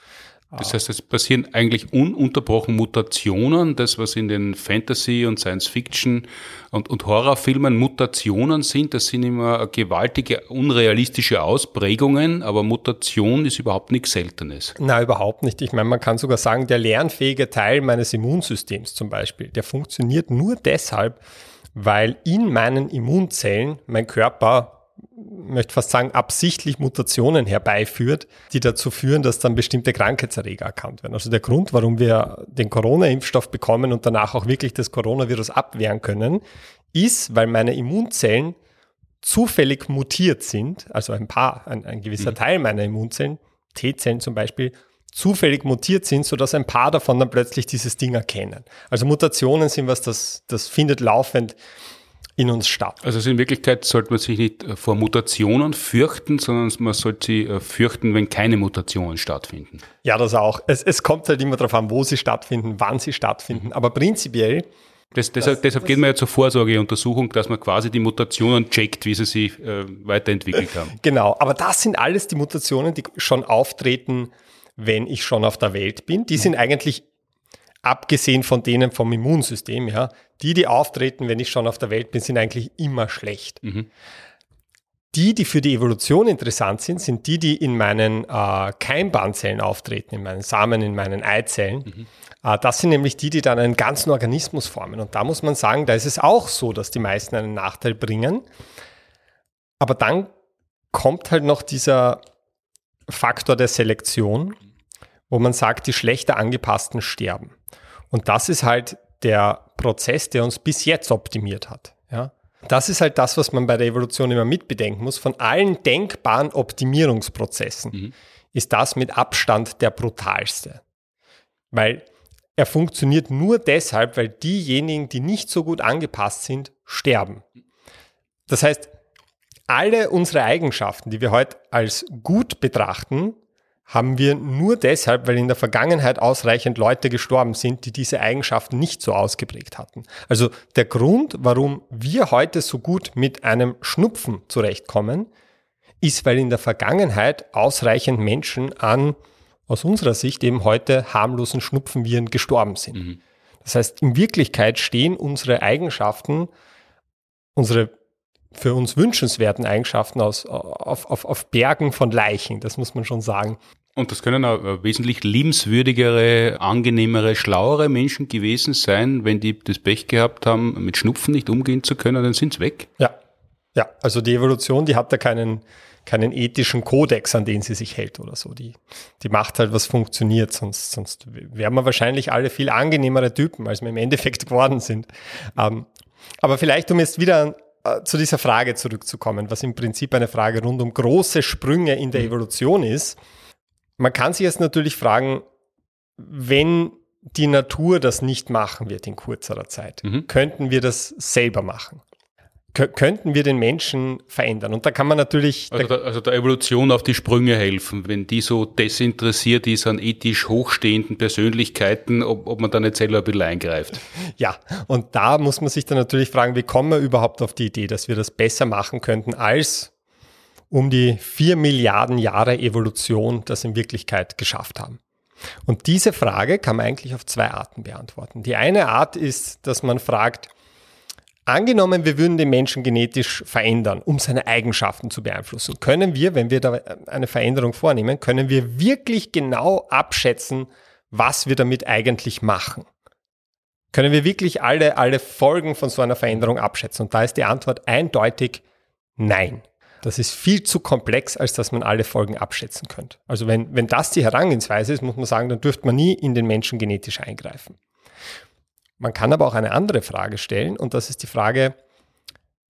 [SPEAKER 1] das heißt, es passieren eigentlich ununterbrochen Mutationen, das was in den Fantasy- und Science-Fiction- und, und Horrorfilmen Mutationen sind, das sind immer gewaltige, unrealistische Ausprägungen, aber Mutation ist überhaupt nichts Seltenes.
[SPEAKER 2] Na, überhaupt nicht. Ich meine, man kann sogar sagen, der lernfähige Teil meines Immunsystems zum Beispiel, der funktioniert nur deshalb, weil in meinen Immunzellen mein Körper möchte fast sagen, absichtlich Mutationen herbeiführt, die dazu führen, dass dann bestimmte Krankheitserreger erkannt werden. Also der Grund, warum wir den Corona-Impfstoff bekommen und danach auch wirklich das Coronavirus abwehren können, ist, weil meine Immunzellen zufällig mutiert sind, also ein paar, ein, ein gewisser mhm. Teil meiner Immunzellen, T-Zellen zum Beispiel, zufällig mutiert sind, sodass ein paar davon dann plötzlich dieses Ding erkennen. Also Mutationen sind was, das, das findet laufend in uns statt.
[SPEAKER 1] Also in Wirklichkeit sollte man sich nicht äh, vor Mutationen fürchten, sondern man sollte sie äh, fürchten, wenn keine Mutationen stattfinden.
[SPEAKER 2] Ja, das auch. Es, es kommt halt immer darauf an, wo sie stattfinden, wann sie stattfinden. Mhm. Aber prinzipiell
[SPEAKER 1] das, deshalb, das, deshalb das geht man ja zur Vorsorgeuntersuchung, dass man quasi die Mutationen checkt, wie sie sich äh, weiterentwickelt haben. *laughs*
[SPEAKER 2] Genau, aber das sind alles die Mutationen, die schon auftreten, wenn ich schon auf der Welt bin. Die sind eigentlich abgesehen von denen vom Immunsystem, ja, die, die auftreten, wenn ich schon auf der Welt bin, sind eigentlich immer schlecht. Mhm. Die, die für die Evolution interessant sind, sind die, die in meinen äh, Keimbahnzellen auftreten, in meinen Samen, in meinen Eizellen. Mhm. Äh, das sind nämlich die, die dann einen ganzen Organismus formen. Und da muss man sagen, da ist es auch so, dass die meisten einen Nachteil bringen. Aber dann kommt halt noch dieser Faktor der Selektion, wo man sagt, die schlechter angepassten sterben. Und das ist halt der Prozess, der uns bis jetzt optimiert hat. Ja? Das ist halt das, was man bei der Evolution immer mitbedenken muss. Von allen denkbaren Optimierungsprozessen mhm. ist das mit Abstand der brutalste. Weil er funktioniert nur deshalb, weil diejenigen, die nicht so gut angepasst sind, sterben. Das heißt, alle unsere Eigenschaften, die wir heute als gut betrachten, haben wir nur deshalb, weil in der Vergangenheit ausreichend Leute gestorben sind, die diese Eigenschaften nicht so ausgeprägt hatten. Also der Grund, warum wir heute so gut mit einem Schnupfen zurechtkommen, ist, weil in der Vergangenheit ausreichend Menschen an, aus unserer Sicht eben heute harmlosen Schnupfenviren gestorben sind. Mhm. Das heißt, in Wirklichkeit stehen unsere Eigenschaften, unsere für uns wünschenswerten Eigenschaften aus, auf, auf, auf Bergen von Leichen, das muss man schon sagen.
[SPEAKER 1] Und das können auch äh, wesentlich liebenswürdigere, angenehmere, schlauere Menschen gewesen sein, wenn die das Pech gehabt haben, mit Schnupfen nicht umgehen zu können, dann sind sie weg.
[SPEAKER 2] Ja, ja. Also die Evolution, die hat da keinen, keinen ethischen Kodex, an den sie sich hält oder so. Die, die macht halt, was funktioniert, sonst, sonst wären wir wahrscheinlich alle viel angenehmere Typen, als wir im Endeffekt *laughs* geworden sind. Ähm, aber vielleicht, um jetzt wieder äh, zu dieser Frage zurückzukommen, was im Prinzip eine Frage rund um große Sprünge in der mhm. Evolution ist. Man kann sich jetzt natürlich fragen, wenn die Natur das nicht machen wird in kurzer Zeit, mhm. könnten wir das selber machen? könnten wir den Menschen verändern. Und da kann man natürlich.
[SPEAKER 1] Also der, also der Evolution auf die Sprünge helfen, wenn die so desinteressiert ist an ethisch hochstehenden Persönlichkeiten, ob, ob man da nicht selber ein bisschen eingreift. *laughs*
[SPEAKER 2] Ja, und da muss man sich dann natürlich fragen, wie kommen wir überhaupt auf die Idee, dass wir das besser machen könnten als um die vier Milliarden Jahre Evolution das in Wirklichkeit geschafft haben? Und diese Frage kann man eigentlich auf zwei Arten beantworten. Die eine Art ist, dass man fragt, angenommen, wir würden den Menschen genetisch verändern, um seine Eigenschaften zu beeinflussen, können wir, wenn wir da eine Veränderung vornehmen, können wir wirklich genau abschätzen, was wir damit eigentlich machen. Können wir wirklich alle, alle Folgen von so einer Veränderung abschätzen? Und da ist die Antwort eindeutig nein. Das ist viel zu komplex, als dass man alle Folgen abschätzen könnte. Also wenn, wenn das die Herangehensweise ist, muss man sagen, dann dürfte man nie in den Menschen genetisch eingreifen. Man kann aber auch eine andere Frage stellen und das ist die Frage,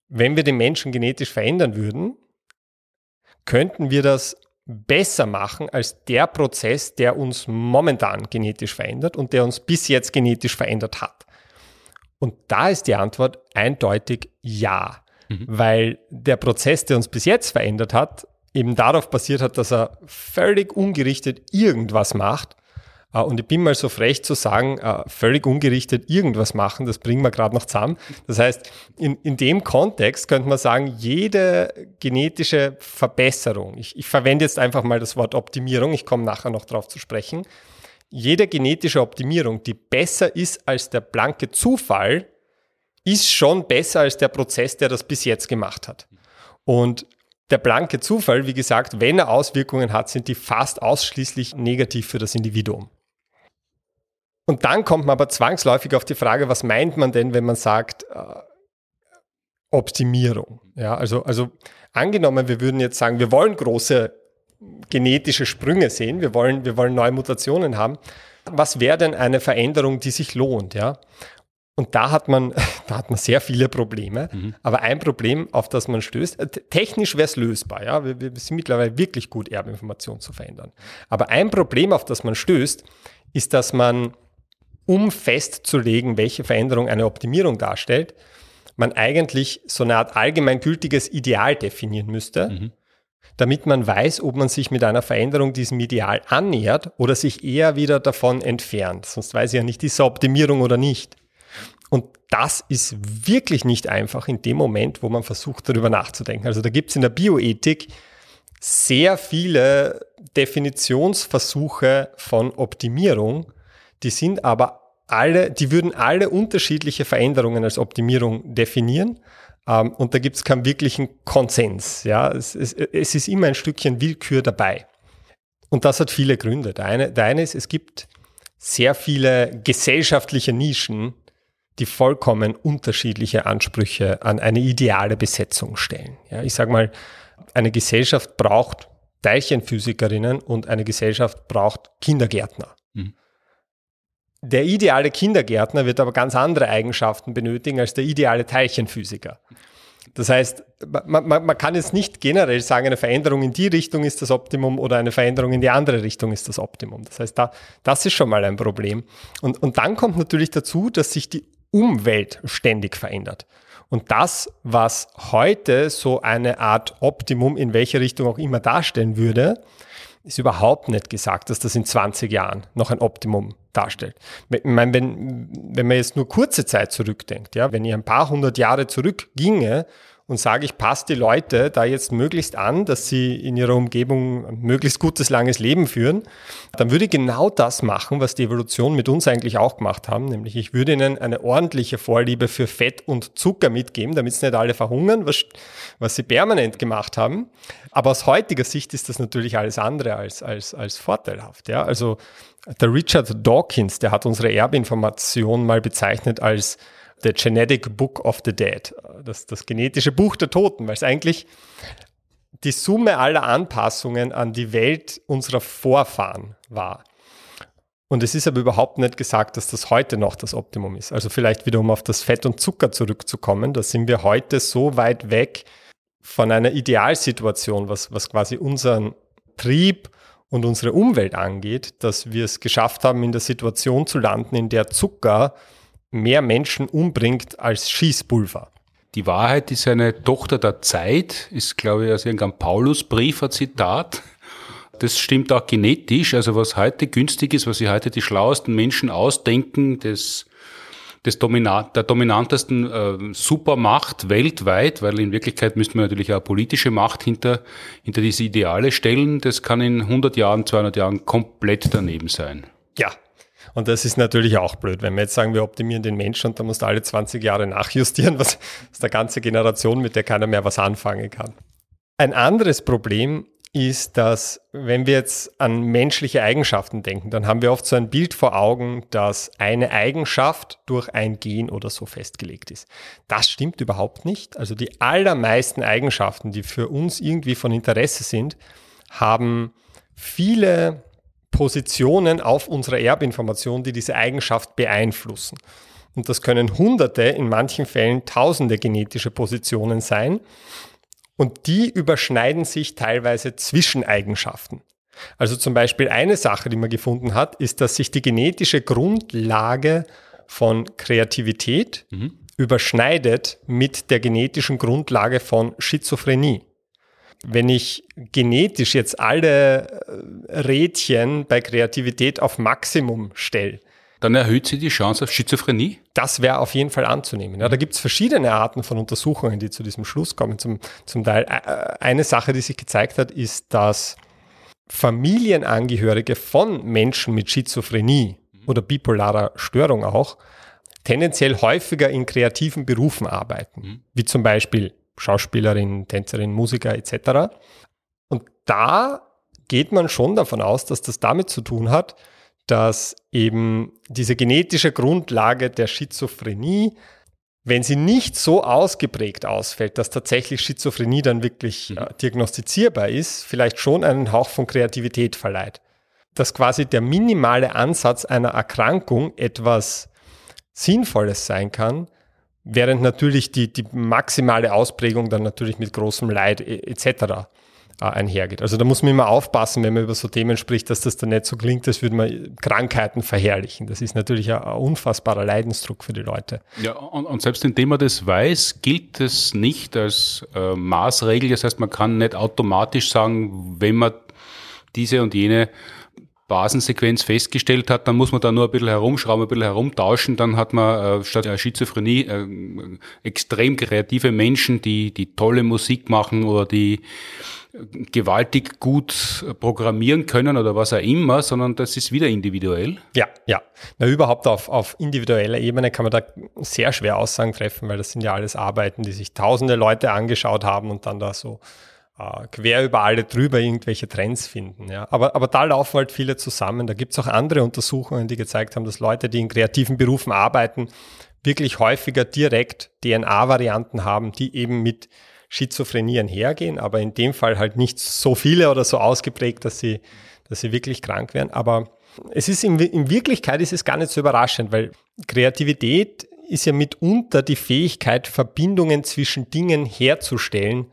[SPEAKER 2] wenn wir den Menschen genetisch verändern würden, könnten wir das besser machen als der Prozess, der uns momentan genetisch verändert und der uns bis jetzt genetisch verändert hat? Und da ist die Antwort eindeutig ja, mhm. weil der Prozess, der uns bis jetzt verändert hat, eben darauf basiert hat, dass er völlig ungerichtet irgendwas macht äh, und ich bin mal so frech zu sagen, äh, völlig ungerichtet irgendwas machen, das bringen wir gerade noch zusammen. Das heißt, in, in dem Kontext könnte man sagen, jede genetische Verbesserung, ich, ich verwende jetzt einfach mal das Wort Optimierung, ich komme nachher noch darauf zu sprechen, jede genetische Optimierung, die besser ist als der blanke Zufall, ist schon besser als der Prozess, der das bis jetzt gemacht hat. Und der blanke Zufall, wie gesagt, wenn er Auswirkungen hat, sind die fast ausschließlich negativ für das Individuum. Und dann kommt man aber zwangsläufig auf die Frage, was meint man denn, wenn man sagt äh, Optimierung? Ja, also, also angenommen, wir würden jetzt sagen, wir wollen große genetische Sprünge sehen, wir wollen, wir wollen neue Mutationen haben. Was wäre denn eine Veränderung, die sich lohnt? Ja? Und da hat man, *laughs* da hat man sehr viele Probleme. Mhm. Aber ein Problem, auf das man stößt, äh, technisch wäre es lösbar. Ja? Wir, wir sind mittlerweile wirklich gut, Erbinformation zu verändern. Aber ein Problem, auf das man stößt, ist, dass man um festzulegen, welche Veränderung eine Optimierung darstellt, man eigentlich so eine Art allgemeingültiges Ideal definieren müsste, mhm. damit man weiß, ob man sich mit einer Veränderung diesem Ideal annähert oder sich eher wieder davon entfernt. Sonst weiß ich ja nicht, ist es Optimierung oder nicht. Das ist wirklich nicht einfach in dem Moment, wo man versucht, darüber nachzudenken. Also da gibt es in der Bioethik sehr viele Definitionsversuche von Optimierung, die sind aber alle, die würden alle unterschiedliche Veränderungen als Optimierung definieren. Ähm, und da gibt es keinen wirklichen Konsens. Ja? Es, es, es, ist immer ein Stückchen Willkür dabei. Und das hat viele Gründe. Der eine, der eine ist, es gibt sehr viele gesellschaftliche Nischen, die vollkommen unterschiedliche Ansprüche an eine ideale Besetzung stellen. Ja, ich sage mal, eine Gesellschaft braucht Teilchenphysikerinnen und eine Gesellschaft braucht Kindergärtner. Mhm. Der ideale Kindergärtner wird aber ganz andere Eigenschaften benötigen als der ideale Teilchenphysiker. Das heißt, man, man, man, kann jetzt nicht generell sagen, eine Veränderung in die Richtung ist das Optimum oder eine Veränderung in die andere Richtung ist das Optimum. Das heißt, da, das ist schon mal ein Problem. Und, und dann kommt natürlich dazu, dass sich die Umwelt ständig verändert. Und das, was heute so eine Art Optimum in welche Richtung auch immer darstellen würde, ist überhaupt nicht gesagt, dass das in 20 Jahren noch ein Optimum darstellt. Ich meine, wenn, wenn man jetzt nur kurze Zeit zurückdenkt, ja, wenn ich ein paar hundert Jahre zurückginge und sage, ich passe die Leute da jetzt möglichst an, dass sie in ihrer Umgebung ein möglichst gutes, langes Leben führen, dann würde ich genau das machen, was die Evolution mit uns eigentlich auch gemacht haben, nämlich ich würde ihnen eine ordentliche Vorliebe für Fett und Zucker mitgeben, damit sie nicht alle verhungern, was, was sie permanent gemacht haben. Aber aus heutiger Sicht ist das natürlich alles andere als, als, als vorteilhaft. Ja? Also der Richard Dawkins, der hat unsere Erbinformation mal bezeichnet als The Genetic Book of the Dead, das, das genetische Buch der Toten, weil es eigentlich die Summe aller Anpassungen an die Welt unserer Vorfahren war. Und es ist aber überhaupt nicht gesagt, dass das heute noch das Optimum ist. Also vielleicht wieder, um auf das Fett und Zucker zurückzukommen, da sind wir heute so weit weg von einer Idealsituation, was, was quasi unseren Trieb und unsere Umwelt angeht, dass wir es geschafft haben, in der Situation zu landen, in der Zucker mehr Menschen umbringt als Schießpulver.
[SPEAKER 1] Die Wahrheit ist eine Tochter der Zeit, ist, glaube ich, aus irgendeinem Paulusbrief ein Zitat. Das stimmt auch genetisch. Also was heute günstig ist, was sich heute die schlauesten Menschen ausdenken, das, das Dominat, der dominantesten äh, Supermacht weltweit, weil in Wirklichkeit müsste man natürlich auch politische Macht hinter, hinter diese Ideale stellen. Das kann in 100 Jahren, 200 Jahren komplett daneben sein.
[SPEAKER 2] Ja, und das ist natürlich auch blöd, wenn wir jetzt sagen, wir optimieren den Menschen und dann musst du alle 20 Jahre nachjustieren, *laughs* was, was der ganze Generation, mit der keiner mehr was anfangen kann. Ein anderes Problem ist, dass wenn wir jetzt an menschliche Eigenschaften denken, dann haben wir oft so ein Bild vor Augen, dass eine Eigenschaft durch ein Gen oder so festgelegt ist. Das stimmt überhaupt nicht. Also die allermeisten Eigenschaften, die für uns irgendwie von Interesse sind, haben viele Positionen auf unserer Erbinformation, die diese Eigenschaft beeinflussen. Und das können hunderte, in manchen Fällen tausende genetische Positionen sein. Und die überschneiden sich teilweise zwischen Eigenschaften. Also zum Beispiel eine Sache, die man gefunden hat, ist, dass sich die genetische Grundlage von Kreativität mhm. überschneidet mit der genetischen Grundlage von Schizophrenie. Wenn ich genetisch jetzt alle äh, Rädchen bei Kreativität auf Maximum stelle,
[SPEAKER 1] dann erhöht sie die Chance auf Schizophrenie?
[SPEAKER 2] Das wäre auf jeden Fall anzunehmen. Ja, da gibt es verschiedene Arten von Untersuchungen, die zu diesem Schluss kommen. Zum, zum Teil äh, eine Sache, die sich gezeigt hat, ist, dass Familienangehörige von Menschen mit Schizophrenie oder bipolarer Störung auch tendenziell häufiger in kreativen Berufen arbeiten, mhm. wie zum Beispiel Schauspielerin, Tänzerin, Musiker etc. Und da geht man schon davon aus, dass das damit zu tun hat, dass eben diese genetische Grundlage der Schizophrenie, wenn sie nicht so ausgeprägt ausfällt, dass tatsächlich Schizophrenie dann wirklich äh, diagnostizierbar ist, vielleicht schon einen Hauch von Kreativität verleiht. Dass quasi der minimale Ansatz einer Erkrankung etwas Sinnvolles sein kann, während natürlich die, die maximale Ausprägung dann natürlich mit großem Leid etc. Äh, einhergeht. Also da muss man immer aufpassen, wenn man über so Themen spricht, dass das dann nicht so klingt, als würde man Krankheiten verherrlichen. Das ist natürlich ein, unfassbarer Leidensdruck für die Leute.
[SPEAKER 1] Ja, und, und selbst indem man das weiß, gilt es nicht als äh, Maßregel. Das heißt, man kann nicht automatisch sagen, wenn man diese und jene Basensequenz festgestellt hat, dann muss man da nur ein bisschen herumschrauben, ein bisschen herumtauschen, dann hat man äh, statt äh, Schizophrenie äh, extrem kreative Menschen, die, die tolle Musik machen oder die gewaltig gut programmieren können oder was auch immer, sondern das ist wieder individuell.
[SPEAKER 2] Ja, ja. Na, überhaupt auf, auf individueller Ebene kann man da sehr schwer Aussagen treffen, weil das sind ja alles Arbeiten, die sich tausende Leute angeschaut haben und dann da so äh, quer über alle drüber irgendwelche Trends finden. Ja. Aber, aber da laufen halt viele zusammen. Da gibt es auch andere Untersuchungen, die gezeigt haben, dass Leute, die in kreativen Berufen arbeiten, wirklich häufiger direkt DNA-Varianten haben, die eben mit Schizophrenie einhergehen, aber in dem Fall halt nicht so viele oder so ausgeprägt, dass sie, dass sie wirklich krank werden. Aber es ist in, in Wirklichkeit ist es gar nicht so überraschend, weil Kreativität ist ja mitunter die Fähigkeit, Verbindungen zwischen Dingen herzustellen,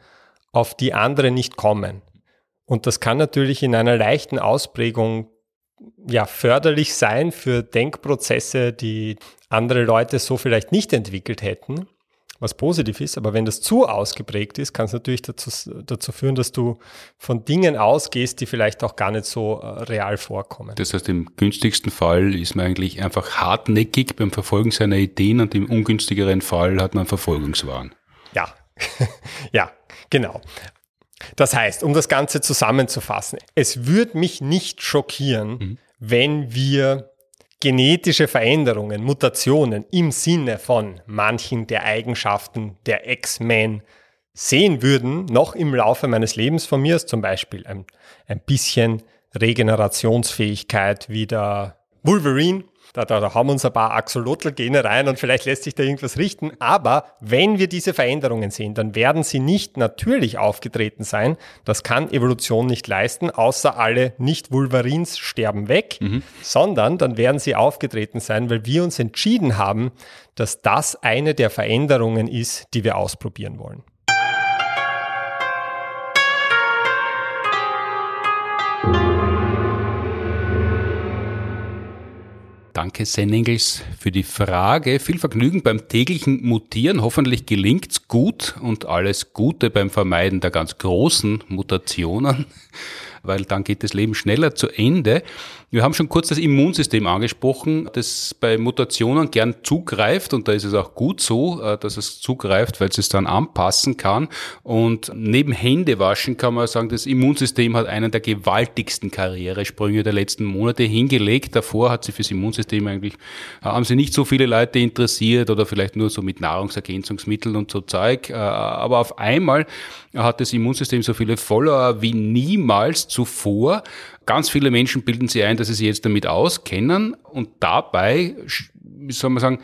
[SPEAKER 2] auf die andere nicht kommen. Und das kann natürlich in einer leichten Ausprägung ja förderlich sein für Denkprozesse, die andere Leute so vielleicht nicht entwickelt hätten, was positiv ist. Aber wenn das zu ausgeprägt ist, kann es natürlich dazu, dazu führen, dass du von Dingen ausgehst, die vielleicht auch gar nicht so äh, real vorkommen.
[SPEAKER 1] Das heißt, im günstigsten Fall ist man eigentlich einfach hartnäckig beim Verfolgen seiner Ideen und im ungünstigeren Fall hat man Verfolgungswahn.
[SPEAKER 2] Ja, *laughs* ja, Genau. Das heißt, um das Ganze zusammenzufassen, es würde mich nicht schockieren, mhm. wenn wir genetische Veränderungen, Mutationen im Sinne von manchen der Eigenschaften der X-Men sehen würden, noch im Laufe meines Lebens von mir, ist zum Beispiel ein, ein bisschen Regenerationsfähigkeit wie der Wolverine da, da, da haben uns ein paar Axolotl-Gene rein und vielleicht lässt sich da irgendwas richten. Aber wenn wir diese Veränderungen sehen, dann werden sie nicht natürlich aufgetreten sein. Das kann Evolution nicht leisten, außer alle Nicht-Wolverins sterben weg, mhm. sondern dann werden sie aufgetreten sein, weil wir uns entschieden haben, dass das eine der Veränderungen ist, die wir ausprobieren wollen.
[SPEAKER 1] Danke, Senningels, für die Frage. Viel Vergnügen beim täglichen Mutieren. Hoffentlich gelingt's gut und alles Gute beim Vermeiden der ganz großen Mutationen. Weil dann geht das Leben schneller zu Ende. Wir haben schon kurz das Immunsystem angesprochen, das bei Mutationen gern zugreift und da ist es auch gut so, äh, dass es zugreift, weil es es dann anpassen kann. Und neben Händewaschen kann man sagen, das Immunsystem hat einen der gewaltigsten Karrieresprünge der letzten Monate hingelegt. Davor hat sich fürs Immunsystem eigentlich, äh, haben sie nicht so viele Leute interessiert oder vielleicht nur so mit Nahrungsergänzungsmitteln und so Zeug. Äh, aber auf einmal hat das Immunsystem so viele Follower wie niemals zuvor. Ganz viele Menschen bilden sich ein, dass sie sich jetzt damit auskennen und dabei, wie soll man sagen,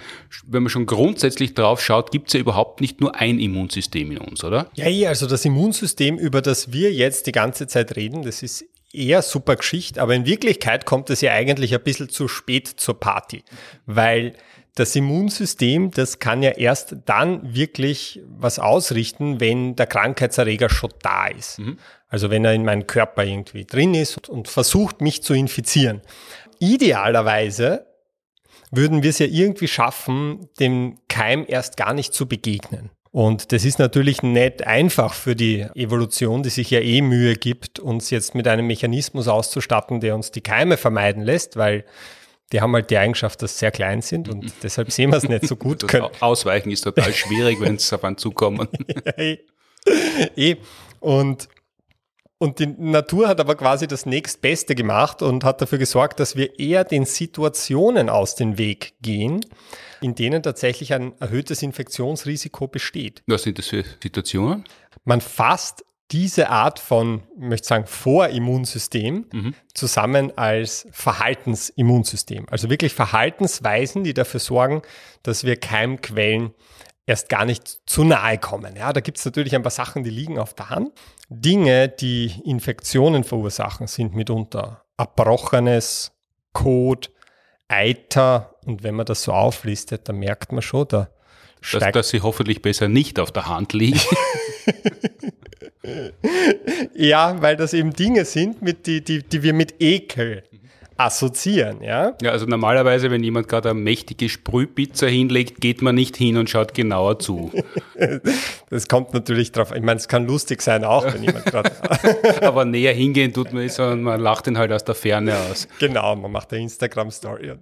[SPEAKER 1] wenn man schon grundsätzlich drauf schaut, gibt es ja überhaupt nicht nur ein Immunsystem in uns, oder?
[SPEAKER 2] Ja, ja, also das Immunsystem, über das wir jetzt die ganze Zeit reden, das ist eher super Geschichte, aber in Wirklichkeit kommt es ja eigentlich ein bisschen zu spät zur Party, weil das Immunsystem, das kann ja erst dann wirklich was ausrichten, wenn der Krankheitserreger schon da ist. Mhm. Also wenn er in meinem Körper irgendwie drin ist und versucht, mich zu infizieren. Idealerweise würden wir es ja irgendwie schaffen, dem Keim erst gar nicht zu begegnen. Und das ist natürlich nicht einfach für die Evolution, die sich ja eh Mühe gibt, uns jetzt mit einem Mechanismus auszustatten, der uns die Keime vermeiden lässt, weil die haben halt die Eigenschaft, dass sie sehr klein sind und *laughs* deshalb sehen wir es nicht so gut.
[SPEAKER 1] können. Ausweichen ist total schwierig, wenn es *laughs* auf einen zukommen. *laughs*
[SPEAKER 2] eh. eh. Und, und die Natur hat aber quasi das nächstbeste gemacht und hat dafür gesorgt, dass wir eher den Situationen aus dem Weg gehen, in denen tatsächlich ein erhöhtes Infektionsrisiko besteht.
[SPEAKER 1] Was sind das für Situationen?
[SPEAKER 2] Man fasst diese Art von, ich möchte sagen, Vorimmunsystem mhm. zusammen als Verhaltensimmunsystem. Also wirklich Verhaltensweisen, die dafür sorgen, dass wir Keimquellen erst gar nicht zu nahe kommen. Ja, da gibt es natürlich ein paar Sachen, die liegen auf der Hand. Dinge, die Infektionen verursachen, sind mitunter Erbrochenes, Kot, Eiter. Und wenn man das so auflistet, dann merkt man schon, da
[SPEAKER 1] steigt... Dass, dass sie hoffentlich besser nicht auf der Hand liegen. *laughs* *laughs*
[SPEAKER 2] ja, weil das eben Dinge sind, mit die, die, die wir mit Ekel assoziieren, ja?
[SPEAKER 1] Ja, also normalerweise, wenn jemand gerade eine mächtige Sprühpizza hinlegt, geht man nicht hin und schaut genauer zu. *laughs*
[SPEAKER 2] das kommt natürlich drauf. Ich meine, es kann lustig sein auch, wenn jemand gerade. *laughs*
[SPEAKER 1] Aber näher hingehen tut man nicht, sondern man lacht ihn halt aus der Ferne aus.
[SPEAKER 2] Genau, man macht eine Instagram-Story.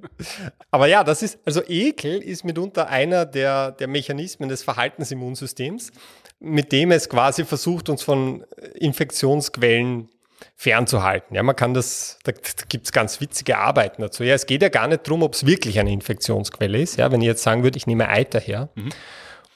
[SPEAKER 2] Aber ja, das ist, also Ekel ist mitunter einer der, der Mechanismen des Verhaltensimmunsystems mit dem es quasi versucht, uns von Infektionsquellen fernzuhalten. Ja, man kann das, da, gibt es ganz witzige Arbeiten dazu. Ja, es geht ja gar nicht darum, ob es wirklich eine Infektionsquelle ist. Ja, wenn ich jetzt sagen würde, ich nehme Eiter her mhm.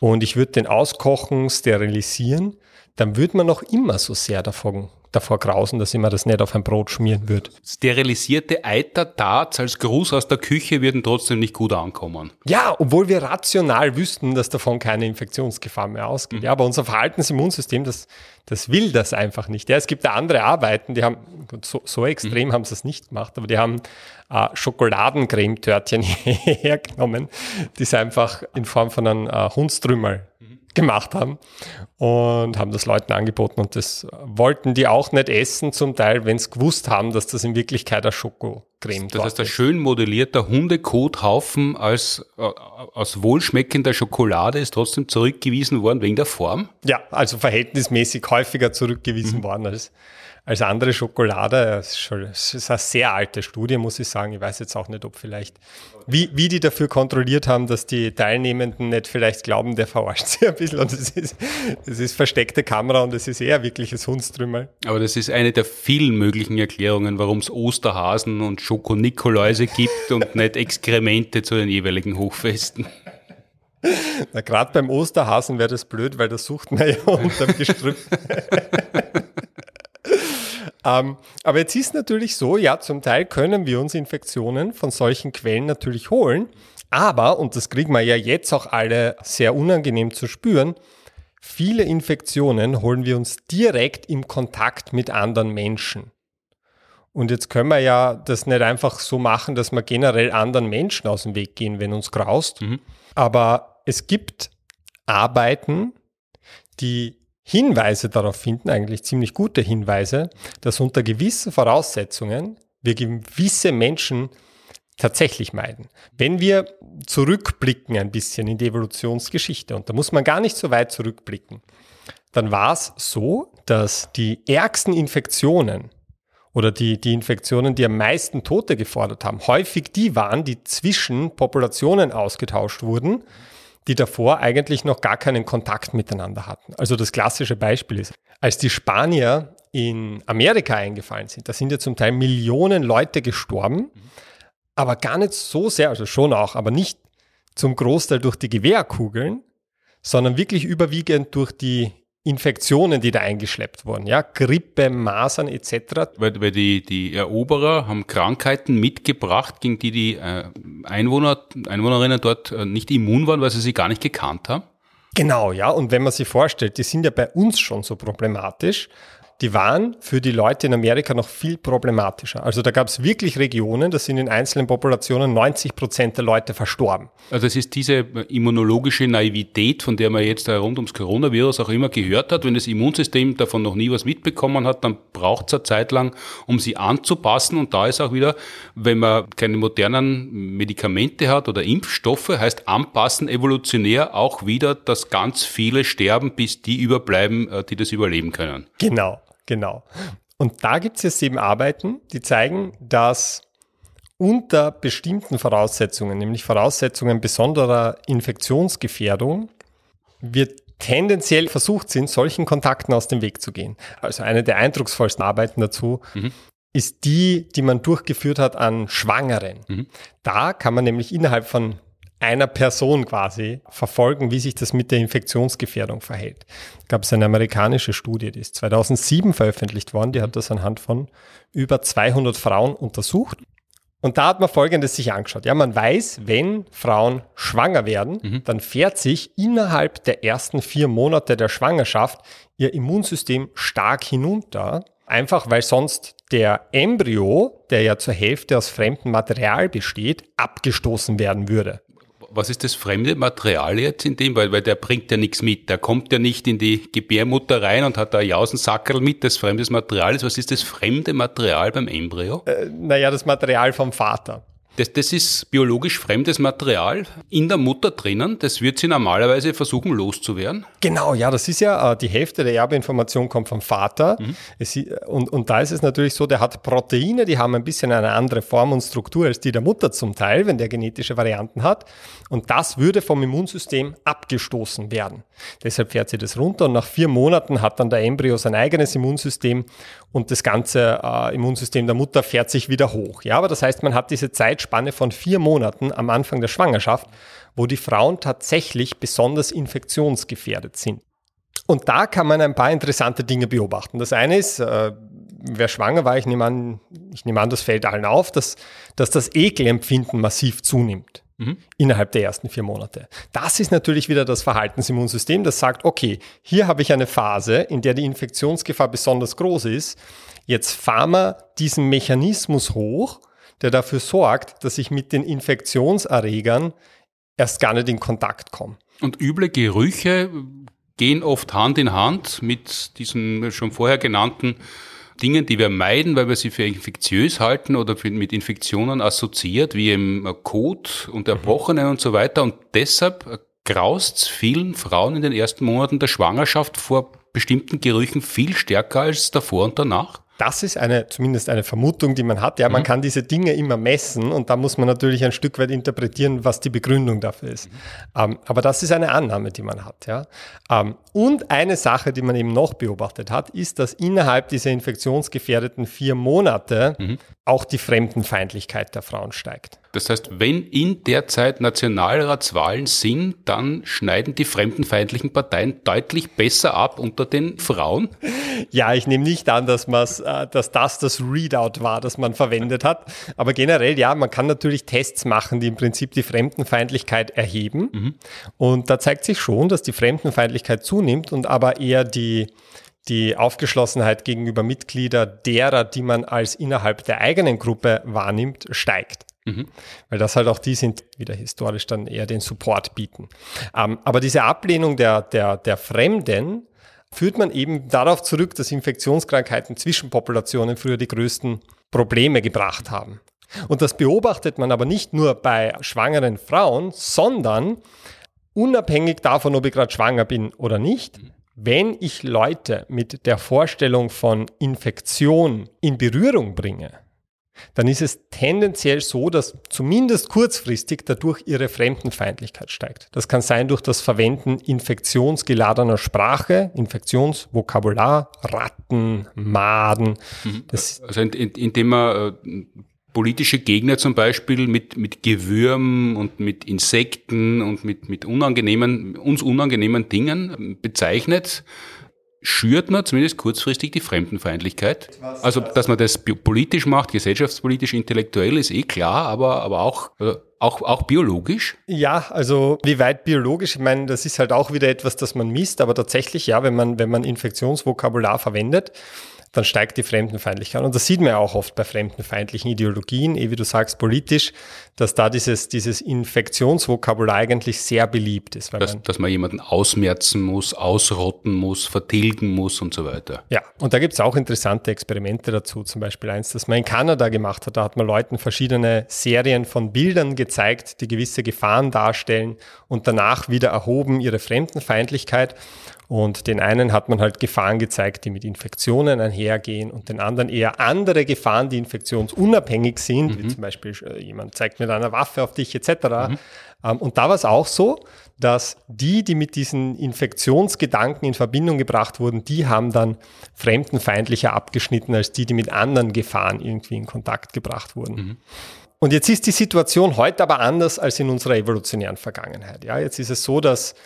[SPEAKER 2] und ich würde den auskochen, sterilisieren, dann würde man noch immer so sehr davon davor grausen, dass ich mir das nicht auf ein Brot schmieren würde.
[SPEAKER 1] Sterilisierte Eitertarts als Gruß aus der Küche würden trotzdem nicht gut ankommen.
[SPEAKER 2] Ja, obwohl wir rational wüssten, dass davon keine Infektionsgefahr mehr ausgeht. Mhm. Ja, aber unser Verhaltensimmunsystem, das, das will das einfach nicht. Ja, es gibt da andere Arbeiten, die haben, so, so extrem mhm. haben sie es nicht gemacht, aber die haben äh, Schokoladencremetörtchen *laughs* hergenommen, die sie einfach in Form von einem äh, Hundstrümmerl gemacht haben und haben das Leuten angeboten und das wollten die auch nicht essen, zum Teil, wenn sie gewusst haben, dass das in Wirklichkeit ein Schokocreme
[SPEAKER 1] ist. Das heißt, ein schön modellierter Hundekothaufen als äh, aus wohlschmeckender Schokolade ist trotzdem zurückgewiesen worden wegen der Form?
[SPEAKER 2] Ja, also verhältnismäßig häufiger zurückgewiesen mhm. worden als als andere Schokolade. Das ist, eine sehr alte Studie, muss ich sagen. Ich weiß jetzt auch nicht, ob vielleicht, wie, wie die dafür kontrolliert haben, dass die Teilnehmenden nicht vielleicht glauben, der verarscht sie ein bisschen. Und es ist, es ist versteckte Kamera und es ist eher wirkliches Hundstrümmel.
[SPEAKER 1] Aber das ist eine der vielen möglichen Erklärungen, warum es Osterhasen und Schokonikoläuse gibt und nicht Exkremente zu den jeweiligen Hochfesten.
[SPEAKER 2] Na, gerade beim Osterhasen wäre das blöd, weil das sucht man ja *laughs* unterm Gestrüpp. *laughs* Ähm, aber jetzt ist natürlich so, ja, zum Teil können wir uns Infektionen von solchen Quellen natürlich holen. Aber, und das kriegen wir ja jetzt auch alle sehr unangenehm zu spüren, viele Infektionen holen wir uns direkt im Kontakt mit anderen Menschen. Und jetzt können wir ja das nicht einfach so machen, dass wir generell anderen Menschen aus dem Weg gehen, wenn uns graust. Mhm. Aber es gibt Arbeiten, die Hinweise darauf finden, eigentlich ziemlich gute Hinweise, dass unter gewissen Voraussetzungen wir gewisse Menschen tatsächlich meiden. Wenn wir zurückblicken ein bisschen in die Evolutionsgeschichte, und da muss man gar nicht so weit zurückblicken, dann war es so, dass die ärgsten Infektionen oder die, die Infektionen, die am meisten Tote gefordert haben, häufig die waren, die zwischen Populationen ausgetauscht wurden, die davor eigentlich noch gar keinen Kontakt miteinander hatten. Also das klassische Beispiel ist, als die Spanier in Amerika eingefallen sind, da sind ja zum Teil Millionen Leute gestorben, aber gar nicht so sehr, also schon auch, aber nicht zum Großteil durch die Gewehrkugeln, sondern wirklich überwiegend durch die Infektionen, die da eingeschleppt wurden, ja, Grippe, Masern etc.
[SPEAKER 1] Weil, weil die, die Eroberer haben Krankheiten mitgebracht, gegen die die äh, Einwohner, Einwohnerinnen dort äh, nicht immun waren, weil sie sie gar nicht gekannt haben.
[SPEAKER 2] Genau, ja, und wenn man sich vorstellt, die sind ja bei uns schon so problematisch, die waren für die Leute in Amerika noch viel problematischer. Also da gab es wirklich Regionen, da sind in einzelnen Populationen 90 Prozent der Leute verstorben.
[SPEAKER 1] Also es ist diese immunologische Naivität, von der man jetzt rund ums Coronavirus auch immer gehört hat. Wenn das Immunsystem davon noch nie was mitbekommen hat, dann braucht es eine Zeit lang, um sie anzupassen. Und da ist auch wieder, wenn man keine modernen Medikamente hat oder Impfstoffe, heißt anpassen evolutionär auch wieder, dass ganz viele sterben, bis die überbleiben, äh, die das überleben können.
[SPEAKER 2] Genau. Genau. Und da gibt es jetzt eben Arbeiten, die zeigen, dass unter bestimmten Voraussetzungen, nämlich Voraussetzungen besonderer Infektionsgefährdung, wir tendenziell versucht sind, solchen Kontakten aus dem Weg zu gehen. Also eine der eindrucksvollsten Arbeiten dazu mhm. ist die, die man durchgeführt hat an Schwangeren. Mhm. Da kann man nämlich innerhalb von einer Person quasi verfolgen, wie sich das mit der Infektionsgefährdung verhält. Da gab es eine amerikanische Studie, die ist 2007 veröffentlicht worden, die hat das anhand von über 200 Frauen untersucht. Und da hat man Folgendes sich angeschaut. Ja, man weiß, wenn Frauen schwanger werden, mhm. dann fährt sich innerhalb der ersten vier Monate der Schwangerschaft ihr Immunsystem stark hinunter. Einfach weil sonst der Embryo, der ja zur Hälfte aus fremdem Material besteht, abgestoßen werden würde
[SPEAKER 1] was ist das fremde Material jetzt in dem? Weil, weil der bringt ja nichts mit. Der kommt ja nicht in die Gebärmutter rein und hat da Jausensackerl mit, das fremdes Material ist. Was ist das fremde Material beim Embryo?
[SPEAKER 2] Äh, naja, das Material vom Vater.
[SPEAKER 1] Das, das ist biologisch fremdes Material in der Mutter drinnen. Das wird sie normalerweise versuchen loszuwerden.
[SPEAKER 2] Genau, ja, das ist ja äh, die Hälfte der Erbinformation kommt vom Vater. Mhm. Es, und, und da ist es natürlich so, der hat Proteine, die haben ein bisschen eine andere Form und Struktur als die der Mutter zum Teil, wenn der genetische Varianten hat. Und das würde vom Immunsystem abgestoßen werden. Deshalb fährt sie das runter und nach vier Monaten hat dann der Embryo sein eigenes Immunsystem und das ganze äh, Immunsystem der Mutter fährt sich wieder hoch. Ja, aber das heißt, man hat diese Zeitspanne von vier Monaten am Anfang der Schwangerschaft, wo die Frauen tatsächlich besonders infektionsgefährdet sind. Und da kann man ein paar interessante Dinge beobachten. Das eine ist, äh, wer schwanger war, ich nehme an, ich nehme an, das fällt allen auf, dass, dass das Ekelempfinden massiv zunimmt. Mhm. innerhalb der ersten vier Monate. Das ist natürlich wieder das Verhaltensimmunsystem, das sagt, okay, hier habe ich eine Phase, in der die Infektionsgefahr besonders groß ist. Jetzt fahren wir diesen Mechanismus hoch, der dafür sorgt, dass ich mit den Infektionserregern erst gar nicht in Kontakt komme.
[SPEAKER 1] Und üble Gerüche gehen oft Hand in Hand mit diesen schon vorher genannten Dingen, die wir meiden, weil wir sie für infektiös halten oder mit Infektionen assoziiert, wie im Kot und Erbrochenen mhm. und so weiter. Und deshalb graust vielen Frauen in den ersten Monaten der Schwangerschaft vor bestimmten Gerüchen viel stärker als davor und danach?
[SPEAKER 2] Das ist eine, zumindest eine Vermutung, die man hat. Ja, man mhm. kann diese Dinge immer messen und da muss man natürlich ein Stück weit interpretieren, was die Begründung dafür ist. Mhm. Ähm, aber das ist eine Annahme, die man hat. Ja. Ähm, und eine Sache, die man eben noch beobachtet hat, ist, dass innerhalb dieser infektionsgefährdeten vier Monate mhm. auch die Fremdenfeindlichkeit der Frauen steigt.
[SPEAKER 1] Das heißt, wenn in der Zeit Nationalratswahlen sind, dann schneiden die fremdenfeindlichen Parteien deutlich besser ab unter den Frauen?
[SPEAKER 2] Ja, ich nehme nicht an, dass, äh, dass das das Readout war, das man verwendet hat. Aber generell, ja, man kann natürlich Tests machen, die im Prinzip die Fremdenfeindlichkeit erheben. Mhm. Und da zeigt sich schon, dass die Fremdenfeindlichkeit zunimmt und aber eher die, die Aufgeschlossenheit gegenüber Mitglieder derer, die man als innerhalb der eigenen Gruppe wahrnimmt, steigt. Mhm. Weil das halt auch die sind, die wieder historisch dann eher den Support bieten. Ähm, aber diese Ablehnung der, der, der Fremden führt man eben darauf zurück, dass Infektionskrankheiten zwischen Populationen früher die größten Probleme gebracht haben. Und das beobachtet man aber nicht nur bei schwangeren Frauen, sondern unabhängig davon, ob ich gerade schwanger bin oder nicht, Wenn ich Leute mit der Vorstellung von Infektion in Berührung bringe, dann ist es tendenziell so, dass zumindest kurzfristig dadurch ihre Fremdenfeindlichkeit steigt. Das kann sein durch das Verwenden infektionsgeladener Sprache, Infektionsvokabular, Ratten, Maden.
[SPEAKER 1] Mhm. also indem man äh, politische Gegner zum Beispiel mit, mit Gewürmen und mit Insekten und mit, mit unangenehmen, uns unangenehmen Dingen bezeichnet, schürt man zumindest kurzfristig die Fremdenfeindlichkeit. Also, dass man das politisch macht, gesellschaftspolitisch, intellektuell, ist eh klar, aber, aber auch, äh, auch, auch biologisch?
[SPEAKER 2] Ja, also wie weit biologisch, ich meine, das ist halt auch wieder etwas, das man misst, aber tatsächlich, ja, wenn man, wenn man Infektionsvokabular verwendet, dann steigt die Fremdenfeindlichkeit. Und das sieht man ja auch oft bei fremdenfeindlichen Ideologien, eh wie du sagst, politisch, dass da dieses, dieses Infektionsvokabular eigentlich sehr beliebt ist.
[SPEAKER 1] Dass man, dass man jemanden ausmerzen muss, ausrotten muss, vertilgen muss und so weiter.
[SPEAKER 2] Ja, und da gibt es auch interessante Experimente dazu. Zum Beispiel eins, das man in Kanada gemacht hat. Da hat man Leuten verschiedene Serien von Bildern gezeigt, die gewisse Gefahren darstellen und danach wieder erhoben ihre Fremdenfeindlichkeit. Und den einen hat man halt Gefahren gezeigt, die mit Infektionen einhergehen und den anderen eher andere Gefahren, die infektionsunabhängig sind, mhm. wie zum Beispiel äh, jemand zeigt mit einer Waffe auf dich etc. Mhm. Ähm, und da war es auch so, dass die, die mit diesen Infektionsgedanken in Verbindung gebracht wurden, die haben dann fremdenfeindlicher abgeschnitten als die, die mit anderen Gefahren irgendwie in Kontakt gebracht wurden. Mhm. Und jetzt ist die Situation heute aber anders als in unserer evolutionären Vergangenheit. Ja, jetzt ist es so, dass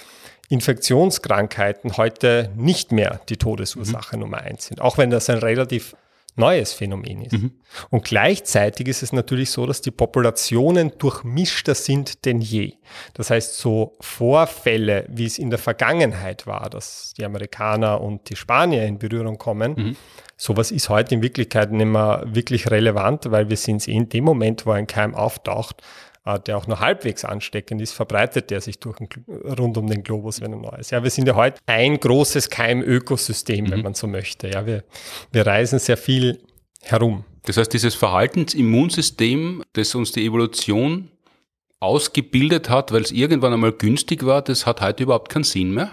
[SPEAKER 2] Infektionskrankheiten heute nicht mehr die Todesursache mhm. Nummer eins sind, auch wenn das ein relativ neues Phänomen ist. Mhm. Und gleichzeitig ist es natürlich so, dass die Populationen durchmischter sind denn je. Das heißt, so Vorfälle, wie es in der Vergangenheit war, dass die Amerikaner und die Spanier in Berührung kommen, mhm. sowas ist heute in Wirklichkeit nicht mehr wirklich relevant, weil wir sind in dem Moment, wo ein Keim auftaucht, der auch nur halbwegs ansteckend ist, verbreitet der sich durch rund um den Globus, wenn er neu ist. Ja, wir sind ja heute ein großes Keimökosystem, mhm. wenn man so möchte. Ja, wir, wir reisen sehr viel herum.
[SPEAKER 1] Das heißt, dieses Verhaltensimmunsystem, das uns die Evolution ausgebildet hat, weil es irgendwann einmal günstig war, das hat heute überhaupt keinen Sinn mehr?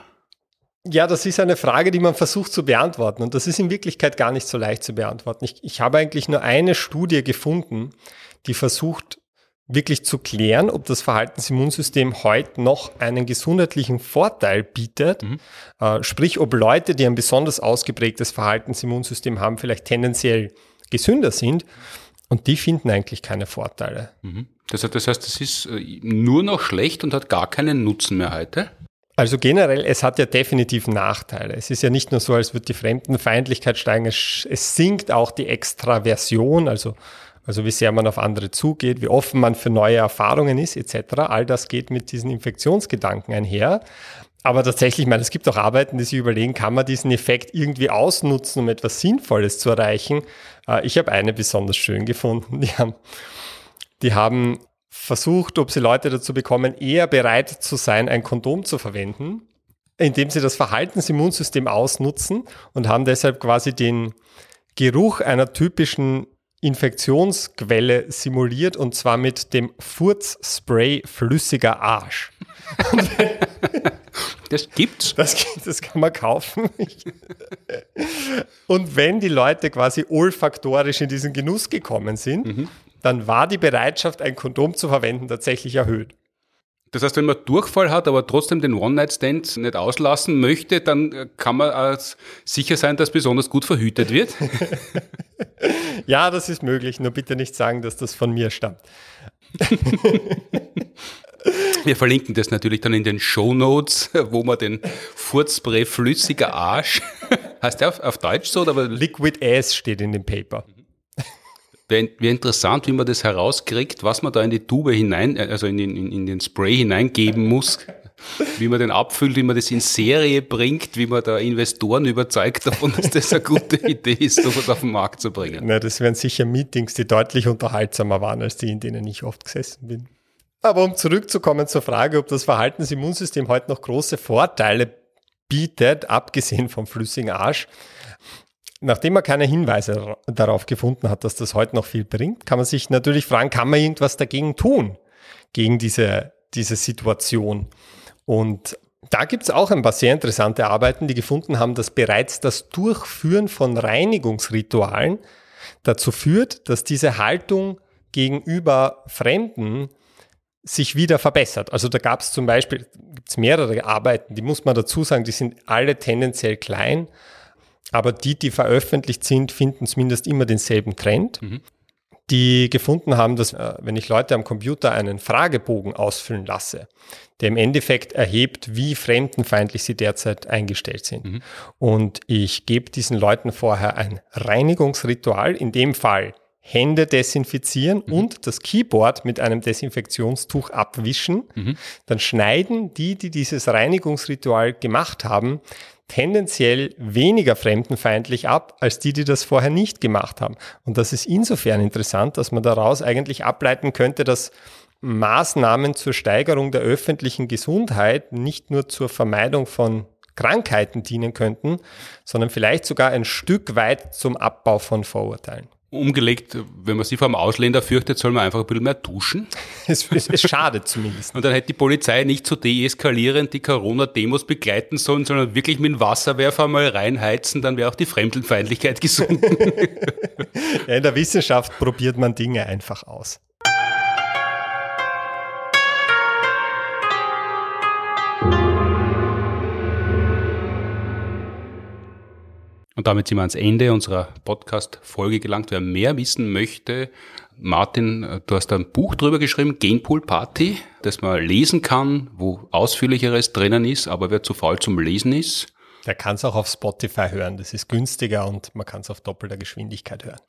[SPEAKER 2] Ja, das ist eine Frage, die man versucht zu beantworten. Und das ist in Wirklichkeit gar nicht so leicht zu beantworten. Ich, ich habe eigentlich nur eine Studie gefunden, die versucht, wirklich zu klären, ob das Verhaltensimmunsystem heute noch einen gesundheitlichen Vorteil bietet. Mhm. Äh, sprich, ob Leute, die ein besonders ausgeprägtes Verhaltensimmunsystem haben, vielleicht tendenziell gesünder sind. Und die finden eigentlich keine Vorteile.
[SPEAKER 1] Mhm. Das, heißt, das heißt, es ist äh, nur noch schlecht und hat gar keinen Nutzen mehr heute?
[SPEAKER 2] Also generell, es hat ja definitiv Nachteile. Es ist ja nicht nur so, als würde die Fremdenfeindlichkeit steigen, es, es sinkt auch die Extraversion, also also wie sehr man auf andere zugeht, wie offen man für neue Erfahrungen ist, etc. All das geht mit diesen Infektionsgedanken einher. Aber tatsächlich, ich meine, es gibt auch Arbeiten, die sich überlegen, kann man diesen Effekt irgendwie ausnutzen, um etwas Sinnvolles zu erreichen. Äh, ich habe eine besonders schön gefunden. Die haben, die haben versucht, ob sie Leute dazu bekommen, eher bereit zu sein, ein Kondom zu verwenden, indem sie das Verhaltensimmunsystem ausnutzen und haben deshalb quasi den Geruch einer typischen Infektionsquelle simuliert und zwar mit dem Furzspray flüssiger Arsch. *laughs*
[SPEAKER 1] Das gibt's.
[SPEAKER 2] Das, das kann man kaufen. *laughs* Und wenn die Leute quasi olfaktorisch in diesen Genuss gekommen sind, mhm. dann war die Bereitschaft, ein Kondom zu verwenden, tatsächlich erhöht.
[SPEAKER 1] Das heißt, wenn man Durchfall hat, aber trotzdem den One-Night-Stand nicht auslassen möchte, dann äh, kann man sicher sein, dass besonders gut verhütet wird. *laughs*
[SPEAKER 2] ja, das ist möglich. Nur bitte nicht sagen, dass das von mir stammt. *laughs*
[SPEAKER 1] Wir verlinken das natürlich dann in den Show Notes, wo man den Furzspray flüssiger Arsch, *laughs* heißt der auf, auf Deutsch so? Oder?
[SPEAKER 2] Liquid Ass steht in dem Paper.
[SPEAKER 1] Wäre wär interessant, wie man das herauskriegt, was man da in die Tube hinein, äh, also in, in, in den Spray hineingeben muss, wie man den abfüllt, wie man das in Serie bringt, wie man da Investoren überzeugt davon, dass das eine gute *laughs* Idee ist, sowas auf den Markt zu bringen.
[SPEAKER 2] Na, das wären sicher Meetings, die deutlich unterhaltsamer waren als die, in denen ich oft gesessen bin. Aber um zurückzukommen zur Frage, ob das Verhaltensimmunsystem heute noch große Vorteile bietet, abgesehen vom flüssigen Arsch, Nachdem man keine Hinweise darauf gefunden hat, dass das heute noch viel bringt, kann man sich natürlich fragen, kann man irgendwas dagegen tun, gegen diese, diese Situation? Und Da gibt es auch ein paar sehr interessante Arbeiten, die gefunden haben, dass bereits das Durchführen von Reinigungsritualen dazu führt, dass diese Haltung gegenüber Fremden sich wieder verbessert. Also da gab es zum Beispiel gibt's mehrere Arbeiten, die muss man dazu sagen, die sind alle tendenziell klein, aber die, die veröffentlicht sind, finden zumindest immer denselben Trend. Mhm die gefunden haben, dass äh, wenn ich Leute am Computer einen Fragebogen ausfüllen lasse, der im Endeffekt erhebt, wie fremdenfeindlich sie derzeit eingestellt sind. Mhm. Und ich gebe diesen Leuten vorher ein Reinigungsritual, in dem Fall Hände desinfizieren mhm. und das Keyboard mit einem Desinfektionstuch abwischen, mhm. dann schneiden die, die dieses Reinigungsritual gemacht haben, tendenziell weniger fremdenfeindlich ab als die, die das vorher nicht gemacht haben. Und das ist insofern interessant, dass man daraus eigentlich ableiten könnte, dass Maßnahmen zur Steigerung der öffentlichen Gesundheit nicht nur zur Vermeidung von Krankheiten dienen könnten, sondern vielleicht sogar ein Stück weit zum Abbau von Vorurteilen
[SPEAKER 1] umgelegt, wenn man sich vor einem Ausländer fürchtet, soll man einfach ein bisschen mehr duschen. *laughs*
[SPEAKER 2] Es, es, es schadet zumindest.
[SPEAKER 1] Und dann hätte die Polizei nicht so deeskalierend die Corona-Demos begleiten sollen, sondern wirklich mit dem Wasserwerfer mal reinheizen, dann wäre auch die Fremdenfeindlichkeit *laughs* gesunken. *laughs*
[SPEAKER 2] ja, in der Wissenschaft probiert man Dinge einfach aus.
[SPEAKER 1] Und damit sind wir ans Ende unserer Podcast-Folge gelangt. Wer mehr wissen möchte, Martin, du hast ein Buch drüber geschrieben, Gainpool Party, das man lesen kann, wo ausführlicheres drinnen ist, aber wer zu faul zum Lesen ist.
[SPEAKER 2] Der kann es auch auf Spotify hören. Das ist günstiger und man kann es auf doppelter Geschwindigkeit hören.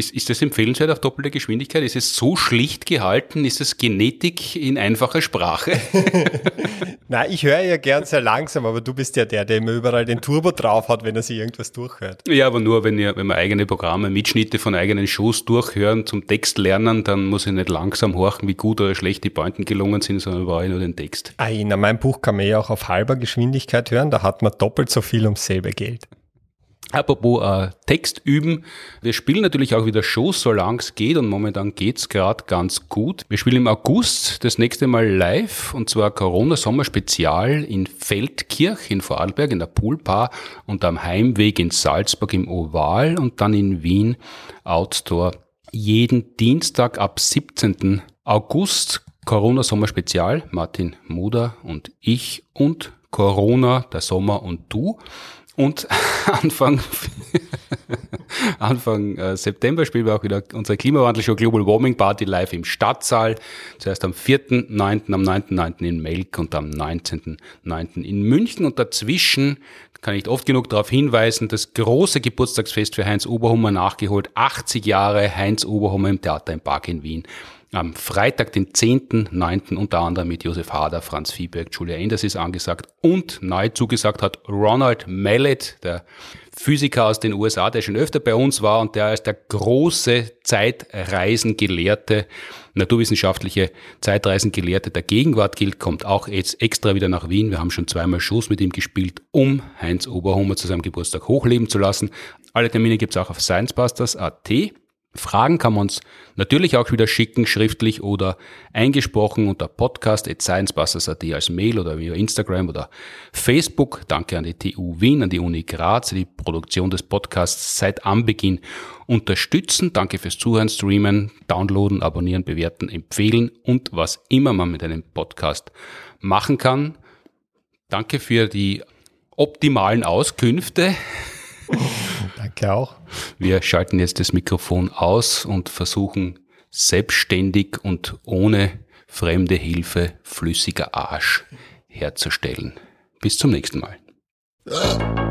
[SPEAKER 1] Ist, ist das empfehlenswert auf doppelte Geschwindigkeit? Ist es so schlicht gehalten? Ist es Genetik in einfacher Sprache? *laughs* *laughs*
[SPEAKER 2] Nein, ich höre ja gern sehr langsam, aber du bist ja der, der immer überall den Turbo drauf hat, wenn er sich irgendwas durchhört.
[SPEAKER 1] Ja, aber nur, wenn, ihr, wenn wir eigene Programme, Mitschnitte von eigenen Shows durchhören, zum Text lernen, dann muss ich nicht langsam horchen, wie gut oder schlecht die Pointen gelungen sind, sondern ich nur den Text.
[SPEAKER 2] Ah, in meinem Buch kann man ja auch auf halber Geschwindigkeit hören, da hat man doppelt so viel ums selbe Geld.
[SPEAKER 1] Apropos äh, Text üben, wir spielen natürlich auch wieder Shows, solange es geht und momentan geht's gerade ganz gut. Wir spielen im August das nächste Mal live und zwar Corona-Sommer-Spezial in Feldkirch in Vorarlberg in der Poolbar und am Heimweg in Salzburg im Oval und dann in Wien Outdoor. Jeden Dienstag ab 17. August Corona-Sommer-Spezial, Martin Muder und ich und Corona, der Sommer und du. Und *laughs* Anfang, Anfang äh, September spielen wir auch wieder unsere Klimawandelshow Global Warming Party live im Stadtsaal. Zuerst am 4.9., am 9.9. in Melk und am 19.9. in München. Und dazwischen kann ich oft genug darauf hinweisen, das große Geburtstagsfest für Heinz Oberhummer nachgeholt. 80 Jahre Heinz Oberhummer im Theater im Park in Wien am Freitag, den 10.9. unter anderem mit Josef Hader, Franz Fieberg, Julia Enders ist angesagt und neu zugesagt hat Ronald Mallet, der Physiker aus den USA, der schon öfter bei uns war und der als der große Zeitreisengelehrte, naturwissenschaftliche Zeitreisengelehrte der Gegenwart gilt, kommt auch jetzt extra wieder nach Wien. Wir haben schon zweimal Shows mit ihm gespielt, um Heinz Oberhummer zu seinem Geburtstag hochleben zu lassen. Alle Termine gibt's auch auf sciencebusters.at. Fragen kann man uns natürlich auch wieder schicken, schriftlich oder eingesprochen unter podcast.sciencebusters.at als Mail oder via Instagram oder Facebook. Danke an die TU Wien, an die Uni Graz, die Produktion des Podcasts seit Anbeginn unterstützen. Danke fürs Zuhören, Streamen, Downloaden, Abonnieren, Bewerten, Empfehlen und was immer man mit einem Podcast machen kann. Danke für die optimalen Auskünfte. *laughs*
[SPEAKER 2] Danke auch.
[SPEAKER 1] Wir schalten jetzt das Mikrofon aus und versuchen selbstständig und ohne fremde Hilfe flüssiger Arsch herzustellen. Bis zum nächsten Mal. *laughs*